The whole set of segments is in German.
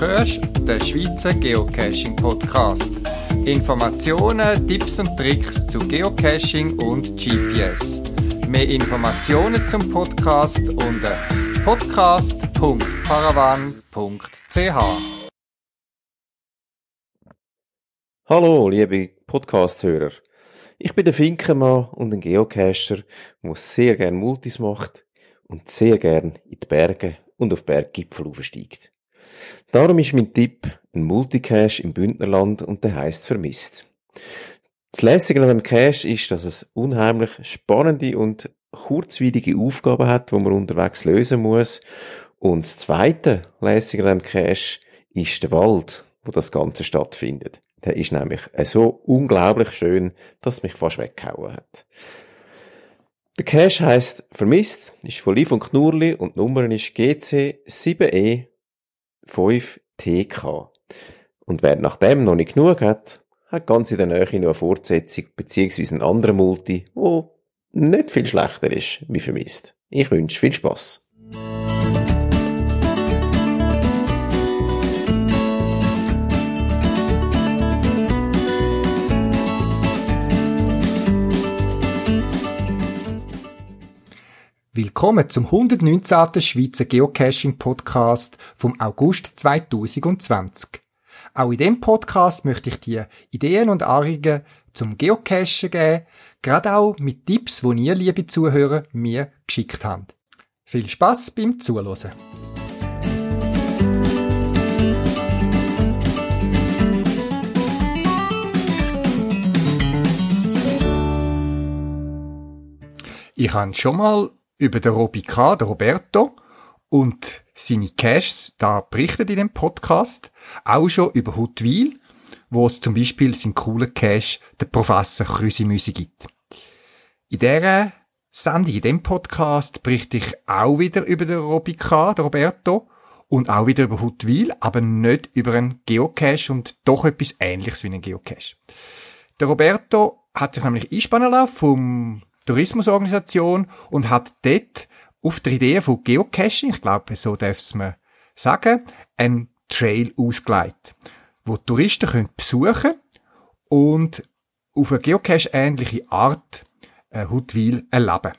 hörst den Schweizer Geocaching Podcast. Informationen, Tipps und Tricks zu Geocaching und GPS. Mehr Informationen zum Podcast unter podcast.paravan.ch. Hallo, liebe Podcast-Hörer. Ich bin der Finkenmann und ein Geocacher, der sehr gern Multis macht und sehr gern in die Berge und auf Berggipfel aufsteigt. Darum ist mein Tipp ein Multicache im Bündnerland und der heißt Vermisst. Das Lässige an dem Cache ist, dass es unheimlich spannende und kurzweilige Aufgaben hat, die man unterwegs lösen muss. Und das zweite Lässige an dem Cache ist der Wald, wo das Ganze stattfindet. Der ist nämlich so unglaublich schön, dass es mich fast weggehauen hat. Der Cache heisst Vermisst, ist von Liv und Knurli und die Nummer ist GC 7E 5TK. Und wer nach dem noch nicht genug hat, hat ganz in der Nähe noch eine Fortsetzung beziehungsweise einen anderen Multi, wo nicht viel schlechter ist wie vermisst. Ich wünsche viel Spaß. Willkommen zum 119. Schweizer Geocaching Podcast vom August 2020. Auch in dem Podcast möchte ich dir Ideen und Anregungen zum Geocachen geben, gerade auch mit Tipps, die ihr, liebe Zuhörer, mir geschickt habt. Viel Spaß beim Zuhören. Ich habe schon mal über den Robi K., den Roberto, und seine Caches da berichtet in dem Podcast. Auch schon über Hutwil, wo es zum Beispiel sein cooler Cache, der Professor Krüsimüsi gibt. In dieser Sendung, in dem Podcast, berichte ich auch wieder über den Robi K., den Roberto, und auch wieder über Hutwil, aber nicht über einen Geocache und doch etwas ähnliches wie einen Geocache. Der Roberto hat sich nämlich einspannen lassen vom Tourismusorganisation und hat dort auf der Idee von Geocaching, ich glaube, so darf es man sagen, einen Trail ausgelegt, wo Touristen können besuchen und auf eine Geocache-ähnliche Art äh, Hutwil erleben.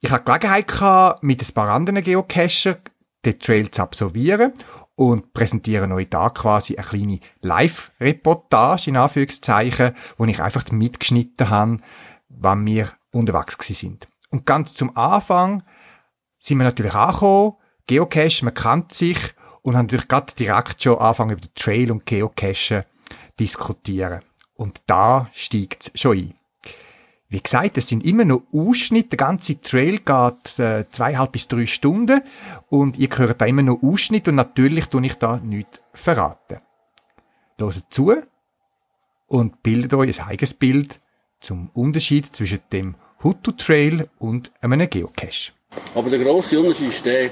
Ich hatte Gelegenheit gehabt, mit ein paar anderen Geocacher den Trail zu absolvieren und präsentiere euch da quasi eine kleine Live-Reportage, in Anführungszeichen, wo ich einfach mitgeschnitten habe, wann wir unterwegs sind. Und ganz zum Anfang sind wir natürlich angekommen, Geocache, man kennt sich und haben natürlich gerade direkt schon angefangen über den Trail und Geocache diskutieren. Und da steigt es schon ein. Wie gesagt, es sind immer noch Ausschnitte. Der ganze Trail geht äh, zweieinhalb bis drei Stunden und ihr hört da immer noch Ausschnitte und natürlich tue ich da nichts verraten. Hört zu und bildet euch ein eigenes Bild zum Unterschied zwischen dem Hutu Trail und einem Geocache. Aber der grosse Unterschied ist der, äh,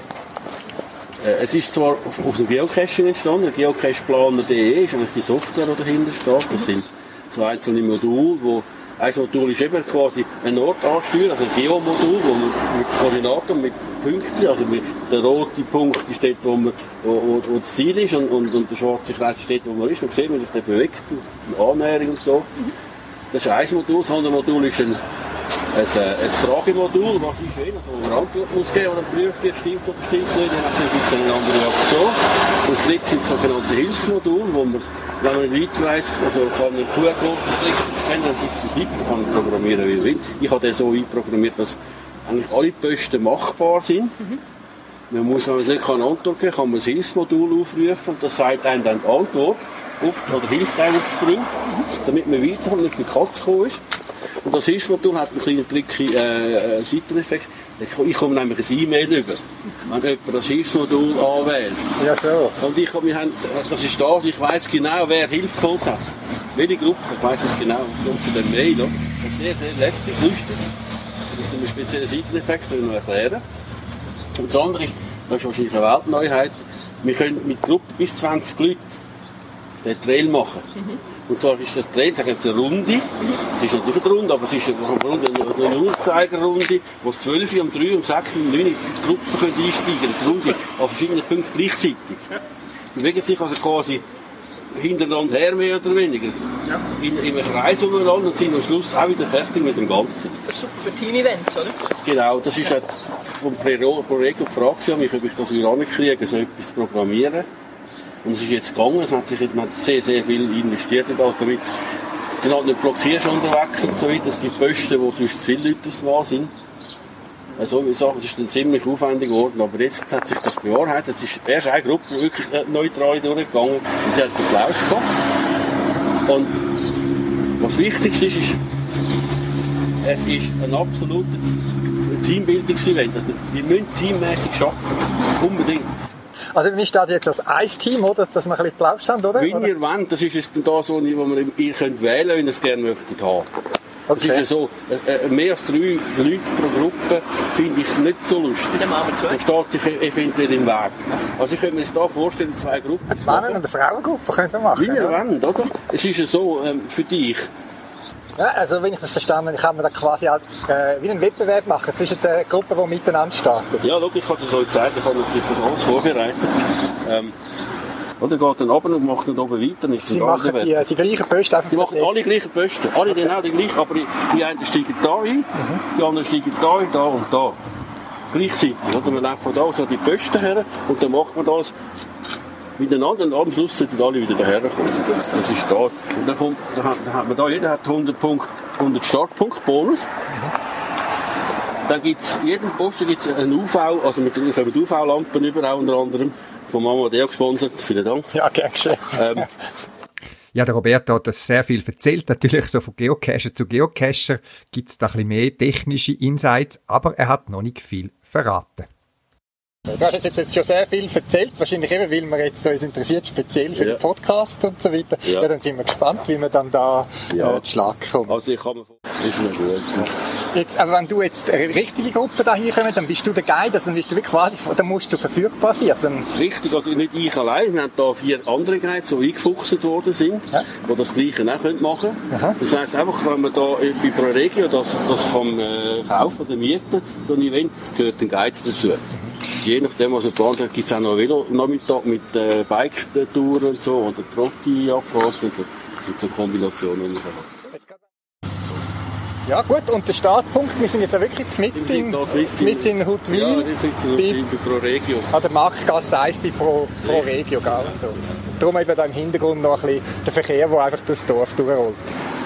es ist zwar auf, dem Geocaching entstanden, geocacheplaner.de ist eigentlich die Software, die dahinter steht. Das sind zwei einzelne Module, wo ein Modul ist eben quasi ein Ort ansteuern, also ein Geomodul, wo man mit Koordinaten, mit Punkten, also mit der rote Punkt ist dort, wo, man, wo, wo, wo das Ziel ist und, und, und der schwarze Kreis ist dort, wo man ist. Man sieht, wie sich der bewegt, die Annäherung und so. Das ist ein Modul. Das andere Modul ist ein, ein, äh, ein Fragemodul, was ist wenn, also wo man Antwort muss geben, und dann prüft stimmt oder stimmt nicht, dann gibt es eine andere Reaktion. Und das dritte sind sogenannte Hilfsmodule, wo man, wenn man nicht weit weiss, also kann man QR-Code scannen, dann gibt es einen Tipp, man kann programmieren, wie man will. Ich habe den so einprogrammiert, dass eigentlich alle Posten machbar sind. Mhm. Man muss, wenn man nicht eine Antwort geben kann, man das Hilfsmodul aufrufen und das sagt einem dann die Antwort auf, oder hilft einem auf die Sprünge, damit man weiterkommt, nicht die Katze gekommen ist. Und das Hilfsmodul hat einen kleinen tricky äh, äh, Seiteneffekt. Ich komme nämlich ein E-Mail über, wenn jemand das Hilfsmodul anwählt. Ja, so. Und ich, wir haben, das ist das, ich weiss genau, wer Hilfe geholt hat. Welche Gruppe, ich weiss es genau, kommt zu dem Mail. Das ist sehr, sehr lästig, lustig. Das ist ein spezieller Seiteneffekt, den noch erklären. Und das andere ist, das ist wahrscheinlich eine Weltneuheit, wir können mit Gruppen bis 20 Leuten den Trail machen. Mhm. Und zwar ist das Trail, sagen wir, eine Runde. Es ist natürlich eine Runde, aber es ist eine Runde, eine Uhrzeigerrunde, wo es 12, um 3, um 6, um 9 die Gruppen können einsteigen können. Die Runde an verschiedenen Punkten gleichzeitig. Bewegen sich also quasi hintereinander her, mehr oder weniger. Ja. In, in einem Kreis umeinander und sind am Schluss auch wieder fertig mit dem Ganzen. Das ist super für Team-Events, oder? Genau, das ist auch vom Projekt gefragt, mich, ob ich das wieder ankriege, so etwas zu programmieren. Und es ist jetzt gegangen, es hat sich jetzt, man hat sehr, sehr viel investiert in das, damit du halt nicht blockierst unterwegs und so weiter. Es gibt Posten, wo sonst zu viele Leute auswahl sind. Also, solche Sachen, das ist dann ziemlich aufwendig geworden, aber jetzt hat sich das bewahrheitet. Es ist erst eine Gruppe wirklich äh, neutral durchgegangen und die hat Applaus gehabt. Und was wichtigste ist, ist, es ist ein absoluter Teambildungsevent. Also, wir müssen teammäßig arbeiten. Unbedingt. Also wir stehen jetzt als Eis-Team, oder? Dass wir ein bisschen Plausch haben, oder? Wenn ihr wollt, das ist jetzt dann das, wo ihr wo ihr- ihr könnt wählen wenn ihr es gerne möchtet haben. Es ist Okay. ja so, äh, äh, mehr als drei Leute pro Gruppe finde ich nicht so lustig. Man steht sich eventuell im Weg. Also ich könnte mir jetzt hier vorstellen, zwei Gruppen zu Männer- und eine Frauengruppe können wir machen. Wie ihr wollt, oder? Es ist ja so, ähm, für dich, Ja, also wenn ich das verstanden habe, kann man da quasi halt, äh, wie einen Wettbewerb machen zwischen den Gruppen, die miteinander starten. ja, schau, ich habe das euch gezeigt, ich habe das alles vorbereitet. Ähm, oder geht dann runter und macht dann oben weiter. ist Sie machen die, die gleichen Posten einfach Die machen alle gleichen Posten. Alle genau die gleichen, aber die einen steigen da ein, die anderen steigen da ein, da und da. Gleichzeitig. Oder? Man läuft von da aus an die Posten her und dann macht man das miteinander und am Schluss sollten alle wieder daher kommen. Das ist das. Und dann, kommt, dann, hat, dann hat man da, jeder hat 100 Punkte, 100 Startpunkt Bonus. Dann gibt es, jeden Posten gibt es einen UV, also wir kommen UV-Lampen über, auch unter anderem von Mama der gesponsert. Vielen Dank. Ja, gern geschehen. Ähm, Ja, der Roberto hat das sehr viel erzählt. Natürlich so von Geocacher zu Geocacher gibt's da ein bisschen mehr technische Insights, aber er hat noch nicht viel verraten. Du hast jetzt, jetzt schon sehr viel erzählt, wahrscheinlich eben, weil wir jetzt uns interessiert, speziell für Ja. den Podcast und so weiter. Ja. Ja. dann sind wir gespannt, wie wir dann da Ja. äh, zu Schlag kommen. also ich kann mir vorstellen, ist mir gut. Jetzt, aber wenn du jetzt eine richtige Gruppe da hier dann bist du der Guide, also dann bist du quasi, dann musst du verfügbar sein. Also dann, Richtig, also nicht ich allein. Wir haben da vier andere Guides, die eingefuchst worden sind, Ja. die das Gleiche auch können machen können. Das heisst einfach, wenn man da bei ProRegio das, das kann äh, kaufen oder mieten, so ein Event, gehört ein Guide dazu. Je nachdem, was er geplant hat, gibt es auch noch Velo-Nachmittag mit äh, Bike-Touren und so, oder Trotti-Abfahrt. Das sind so Kombinationen, die man haben. Ja gut, und der Startpunkt, wir sind jetzt auch wirklich sind in, mitten in Ja, Huttwil, das ist so bei, bei, ProRegio. an der Marktgasse 1 bei Pro, Pro Regio, gell? So. Darum eben da im Hintergrund noch ein bisschen der Verkehr, der einfach durchs Dorf durchrollt.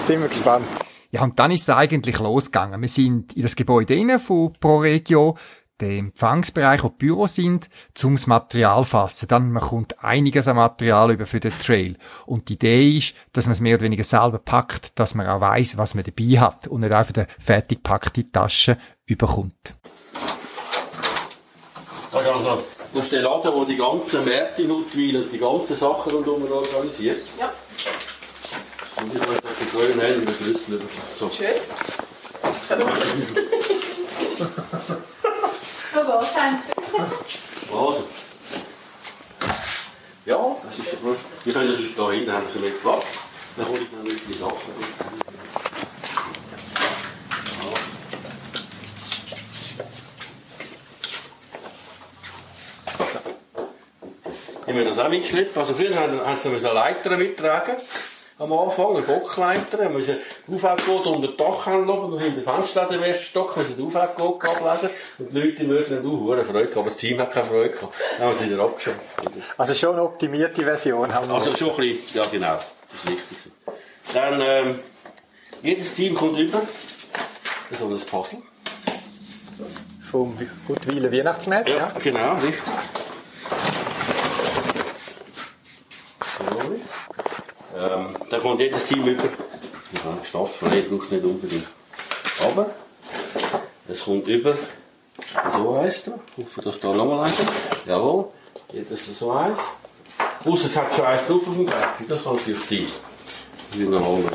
Sind wir gespannt. Ja, und dann ist es eigentlich losgegangen. Wir sind in das Gebäude rein von ProRegio, dem Empfangsbereich, wo die Büros sind, zum das Material fassen. Dann, man kommt einiges an Material über für den Trail. Und die Idee ist, dass man es mehr oder weniger selber packt, dass man auch weiß, was man dabei hat und nicht einfach eine fertig gepackte Tasche überkommt. Das ist also das ist der Laden, der die ganzen Märkte in Huttwil und die ganzen Sachen rundherum organisiert. Ja, Und ich habe jetzt den grünen Händen den Schlüssel über. So. schön. so geht's dann. Also. Ja, das ist gut. Wir können sonst da hinten haben wir Platz. Dann hole ich nicht die Sachen. Ich will das auch mitschleppen. Also früher haben sie eine Leiter mittragen. Am Anfang, eine Bockleiter. Wir müssen Aufwärtscode unter das Dach anlegen und hinter dem Fenster im ersten Stock müssen den Aufwärtscode ablesen. Und die Leute möchten dann auch hure Freude gehabt, aber das Team hat keine Freude gehabt. Dann haben wir es wieder abgeschafft. Also schon eine optimierte Version haben wir. Also schon ein bisschen, ja genau, das ist richtig. Dann, ähm, jedes Team kommt über so ein Puzzle. vom Huttwiler Weihnachtsmarkt. Ja. genau, richtig. So. Dann kommt jedes Team über. Ja, staffelfrei braucht es nicht unbedingt. Aber es kommt über, so heisst er. Ich hoffe, dass da nochmal lesen. Jawohl, jedes so eins. Außer es hat schon eins drauf auf dem Brett. Das kann natürlich sein. Ich will noch holen.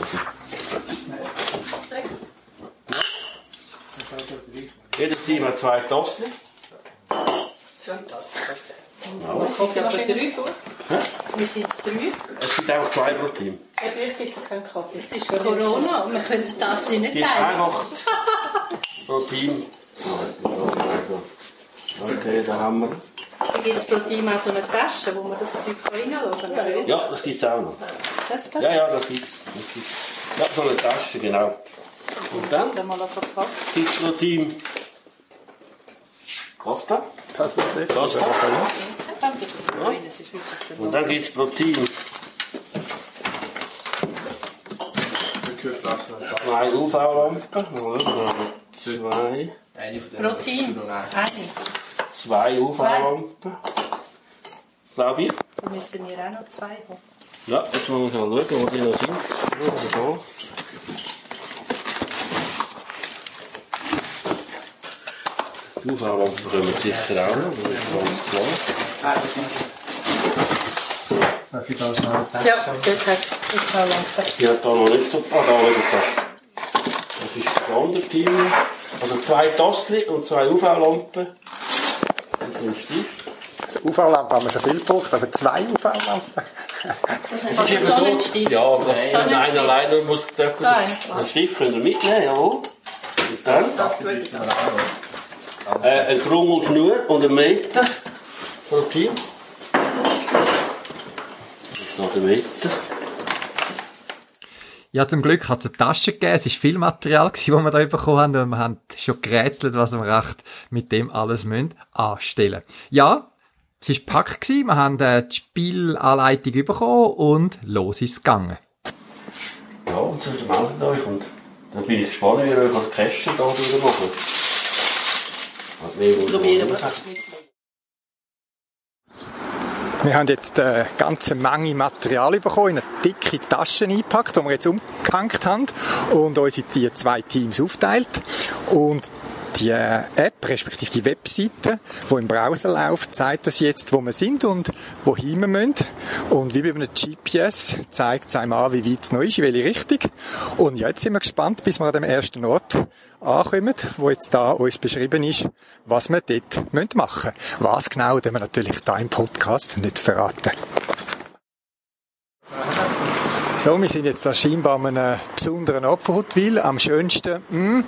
Jedes Team hat zwei Tasten. Zwei Tassen. Ja. Kaffeemaschine zu. Wir sind drei. Es sind einfach zwei pro Team. Natürlich gibt es keinen Kaffee. Es ist Corona und wir können das nicht Gibt teilen. einfach pro Team. Okay, da haben wir. Da gibt es pro Team auch so eine Tasche, wo man das Zeug reinlassen kann. Ja, das gibt es auch noch. Das da? Ja, ja, das gibt's. Das gibt's. Ja, so eine Tasche, genau. Und dann gibt es pro Team. Costa. Das ist es. Costa. Wirklich Und dann gibt es pro Team. Zwei UV-Lampen. Zwei. Pro Team. Eine. Zwei UV-Lampen. Glaube ich. Dann müssen wir auch noch zwei haben. Ja, jetzt müssen wir schnell schauen, wo die noch sind. Ja, da. Die UV-Lampen kommen sicher auch noch, das ist ganz klar. Darf ich da schnell Ja, dort hat es UV-Lampe. Ich habe da noch nicht so... Ah, da, schau da. Das ist das andere Team. Also zwei Tastli und zwei UV-Lampen. Und so ein Stift. UV-Lampe haben wir schon viel gebraucht, aber zwei UV-Lampen. Das ist Das ist eben so ein Stift. Ja, das So wenn ein einer Stift. alleine muss... Der, So ein. Stift könnt ihr mitnehmen, jawohl. Bis dann. Das tue ich das. Äh, ein Krummel Schnur und ein Meter pro Team. Das ist noch der Meter. Ja, zum Glück hat es eine Tasche gegeben. Es war viel Material, das wir da bekommen haben. Und wir haben schon gerätselt, was wir recht mit dem alles müssen anstellen Ja, es war gepackt. gewesen. Wir haben äh, die Spielanleitung bekommen und los ist es gegangen. Ja, und sonst meldet euch und dann bin ich gespannt, wie ihr euch als Cache da drüber macht. Probieren wir noch das nicht. nicht. Wir haben jetzt eine ganze Menge Material bekommen, in eine dicke Taschen eingepackt, die wir jetzt umgehängt haben und uns in die zwei Teams aufteilt. Und die App, respektive die Webseite, die im Browser läuft, zeigt uns jetzt, wo wir sind und wohin wir müssen. Und wie bei einem GPS zeigt es einem an, wie weit es noch ist, in welche Richtung. Und ja, jetzt sind wir gespannt, bis wir an dem ersten Ort ankommen, wo jetzt da uns beschrieben ist, was wir dort machen müssen. Was genau, den wir natürlich da im Podcast nicht verraten. So, wir sind jetzt da scheinbar an einem besonderen Huttwil, am schönsten. Mm.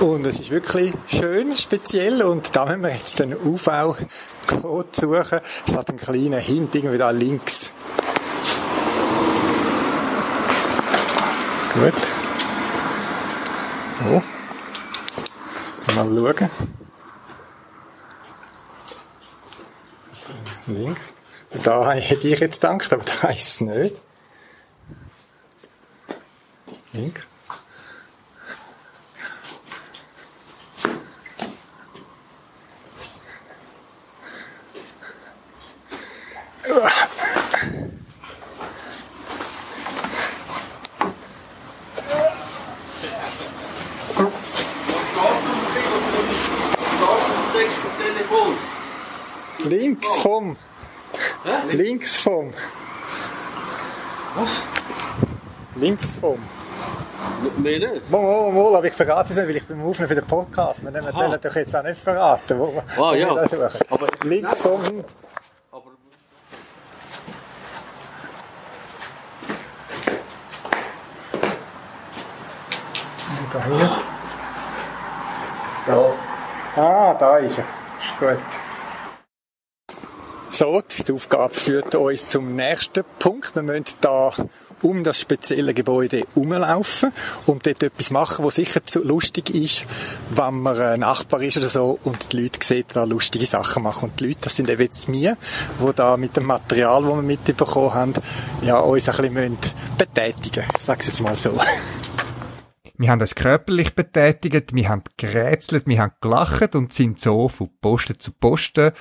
Und es ist wirklich schön, speziell. Und da müssen wir jetzt den UV-Code suchen. Es hat einen kleinen Hint irgendwie da links. Gut. So. Mal schauen. Links. Da hätte ich jetzt gedacht, aber da ist es nicht. Links. Links vom. Links vom. Was? Links vom. Mehr nicht? Mal, mal, mal, aber ich verrate es nicht, weil ich beim Aufnehmen für den Podcast. Wir nehmen den doch jetzt auch nicht verraten. Wo, Ah, wo ja. Aber- Links vom. Aber Da hier. Da. Ah, da ist er. Ist gut. So, die Aufgabe führt uns zum nächsten Punkt. Wir müssen da um das spezielle Gebäude herumlaufen und dort etwas machen, was sicher zu lustig ist, wenn man ein Nachbar ist oder so und die Leute sehen, da lustige Sachen machen. Und die Leute, das sind eben jetzt wir, die da mit dem Material, das wir mitbekommen haben, ja, uns ein bisschen betätigen müssen. Sag's jetzt mal so. Wir haben uns körperlich betätigt, wir haben gerätselt, wir haben gelacht und sind so von Posten zu Posten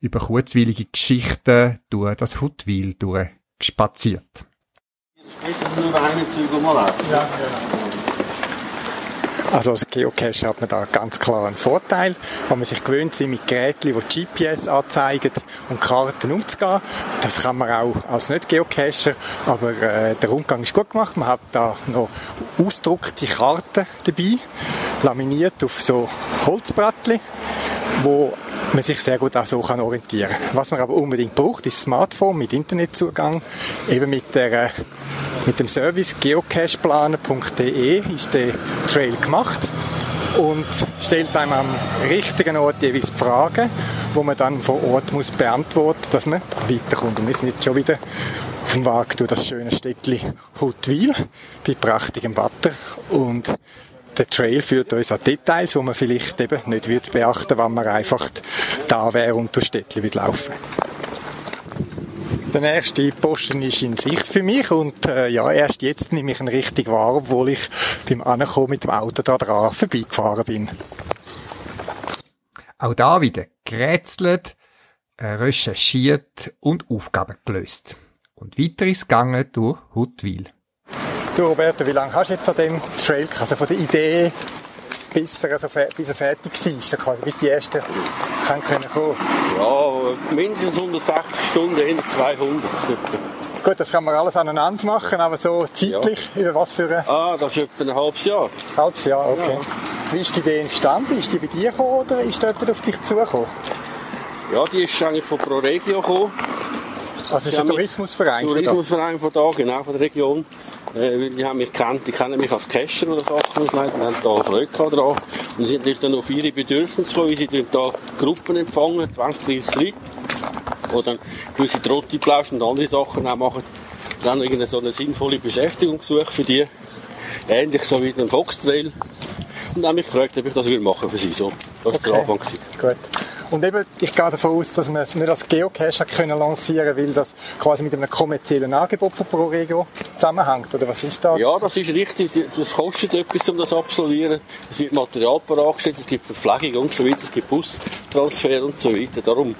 über kurzweilige Geschichten durch das Huttwil durchgespaziert. Besser nur einen Zug mal laufen. Ja, Also als Geocacher hat man da ganz klar einen Vorteil, wenn man sich gewöhnt sind, mit Geräten, die GPS anzeigen und Karten umzugehen. Das kann man auch als Nicht-Geocacher, aber äh, der Rundgang ist gut gemacht. Man hat da noch ausgedruckte Karten dabei, laminiert auf so Holzbrettchen, wo man sich sehr gut auch so kann orientieren kann. Was man aber unbedingt braucht, ist Smartphone mit Internetzugang, eben mit der mit dem Service geocacheplaner.de ist der Trail gemacht und stellt einem am richtigen Ort jeweils Fragen, wo man dann vor Ort muss beantworten, dass man weiterkommt. Und wir sind jetzt schon wieder auf dem Weg durch das schöne Städtchen Huttwil bei prachtigem Wetter und der Trail führt uns an Details, wo man vielleicht eben nicht wird beachten, wenn man einfach da wäre und durch Städtchen wird laufen. Der nächste Posten ist in Sicht für mich und äh, ja, erst jetzt nehme ich ihn richtig wahr, obwohl ich beim Ankommen mit dem Auto da dran vorbeigefahren bin. Auch da wieder gerätselt, äh, recherchiert und Aufgaben gelöst. Und weiter ist gegangen durch Huttwil. Du Roberto, wie lange hast du jetzt an dem Trail, also von der Idee bis er, also, bis er fertig war, so quasi, bis die ersten können kommen? Ja, mindestens 160 Stunden, eher 200. Gut, das kann man alles aneinander machen, aber so zeitlich, ja. über was für ein... Ah, das ist etwa ein halbes Jahr. Halbes Jahr, okay. Ja. Wie ist die Idee entstanden? Ist die bei dir gekommen oder ist da jemand auf dich zugekommen? Ja, die ist eigentlich von ProRegio gekommen. Also ist ein Tourismusverein? Tourismusverein von da, genau, von der Region. Äh, die haben mich kennt, die kennen mich als Cacher oder Sachen und haben da Freude dran. Und sie haben natürlich dann auf ihre Bedürfnisse gekommen, wie sie da Gruppen empfangen, 20, 30 Leute. Oder dann gewisse Trottiplausch und andere Sachen auch machen. Dann irgendeine so eine sinnvolle Beschäftigung gesucht für die. Ähnlich so wie den Foxtrail. Und haben mich gefragt, ob ich das machen für sie. So, das war okay. der Anfang. Gut. Und eben, ich gehe davon aus, dass man es nicht als Geocache können lancieren weil das quasi mit einem kommerziellen Angebot von ProRegio zusammenhängt. Oder was ist da? Ja, das ist richtig. Das kostet etwas, um das zu absolvieren. Es wird Material bereitgestellt, es gibt Verpflegung und so weiter, es gibt Bustransfer und so weiter. Darum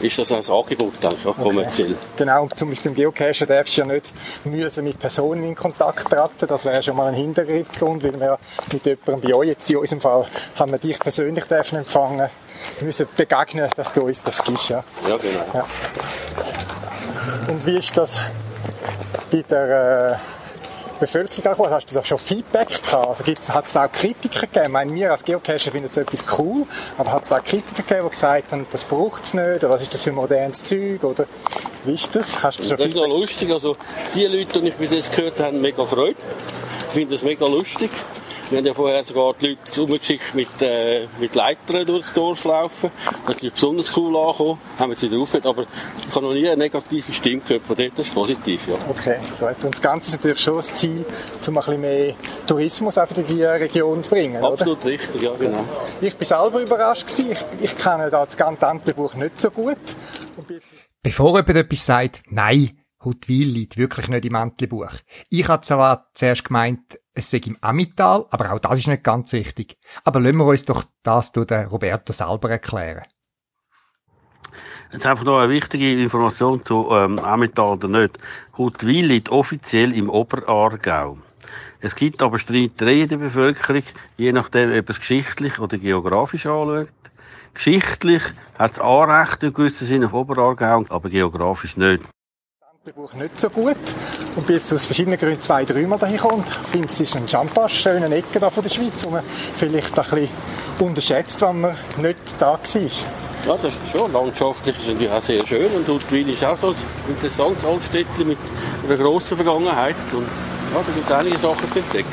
ist das ein Angebot, denke ich, auch kommerziell. Okay. Genau, und zum Beispiel beim Geocachen darfst du ja nicht müssen mit Personen in Kontakt treten. Das wäre schon mal ein Hintergrund, weil wir mit jemandem bei euch, jetzt in unserem Fall, haben wir dich persönlich dürfen empfangen müssen begegnen, dass du uns das gibst. Ja, ja genau. Ja. Und wie ist das bei der äh, Bevölkerung gekommen? Hast du da schon Feedback gehabt? Also hat es da auch Kritiker gegeben? Ich meine, wir als Geocacher finden so etwas cool, aber hat es da auch Kritiker gegeben, die gesagt haben, das braucht es nicht, oder was ist das für modernes Zeug, oder wie ist das? Hast du schon das ist noch lustig, also die Leute, die ich bis jetzt gehört habe, haben mega Freude. Ich finde das mega lustig. Wir haben ja vorher sogar die Leute umgeschickt mit, äh, mit Leitern durchs Dorf laufen. Das ist besonders cool angekommen. Haben wir jetzt wieder aufgehört. Aber ich habe noch nie eine negative Stimme gehört von dort. Das ist positiv, ja. Okay, gut. Und das Ganze ist natürlich schon das Ziel, um ein bisschen mehr Tourismus auf die Region zu bringen, Absolut oder? richtig, ja, genau. Ich bin selber überrascht gewesen. Ich, ich kenne das ganze Entlebuch nicht so gut. Bevor jemand etwas sagt, nein, Huttwil liegt wirklich nicht im Entlebuch. Ich hatte zwar zuerst gemeint, es sei im Amital, aber auch das ist nicht ganz richtig. Aber lassen wir uns doch das durch den Roberto selber erklären. Jetzt einfach noch eine wichtige Information zu ähm, Amital oder nicht. Huttwil liegt offiziell im Oberaargau. Es gibt aber Streitereien der Bevölkerung, je nachdem, ob es geschichtlich oder geografisch anschaut. Geschichtlich hat es Anrecht in gewissem Sinne auf Oberaargau, aber geografisch nicht. Buch nicht so gut und bin jetzt aus verschiedenen Gründen zwei, dreimal dahin gekommen und finde, es ist ein Champagne, schöne Ecke da von der Schweiz, wo man vielleicht ein bisschen unterschätzt, wenn man nicht da war. Ja, das ist schon. Landschaftlich ist es auch sehr schön und Huttwil ist auch so ein interessantes Altstädtchen mit einer grossen Vergangenheit und ja, da gibt es einige Sachen zu entdecken.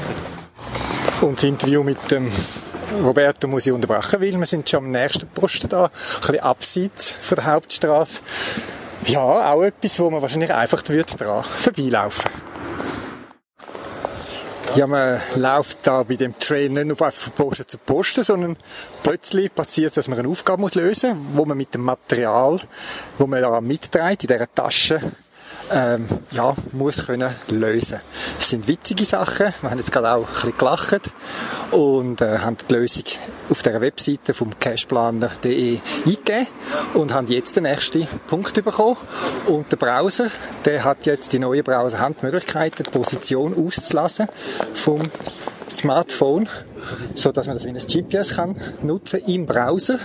Und das Interview mit dem Roberto muss ich unterbrechen, weil wir sind schon am nächsten Posten da, ein bisschen abseits von der Hauptstraße. Ja, auch etwas, wo man wahrscheinlich einfach dran vorbeilaufen. Ja, man läuft da bei dem Trail nicht nur von Posten zu Posten, sondern plötzlich passiert es, dass man eine Aufgabe lösen muss, wo man mit dem Material, wo man da mitträgt, in dieser Tasche, ähm, ja, muss können lösen. Es sind witzige Sachen. Wir haben jetzt gerade auch ein bisschen gelacht und äh, haben die Lösung auf der Webseite vom cashplaner.de eingegeben und haben jetzt den nächsten Punkt bekommen. Und der Browser, der hat jetzt die neue Browser haben die Möglichkeit, die Position auszulassen vom Smartphone so dass man das wie ein GPS kann nutzen im Browser.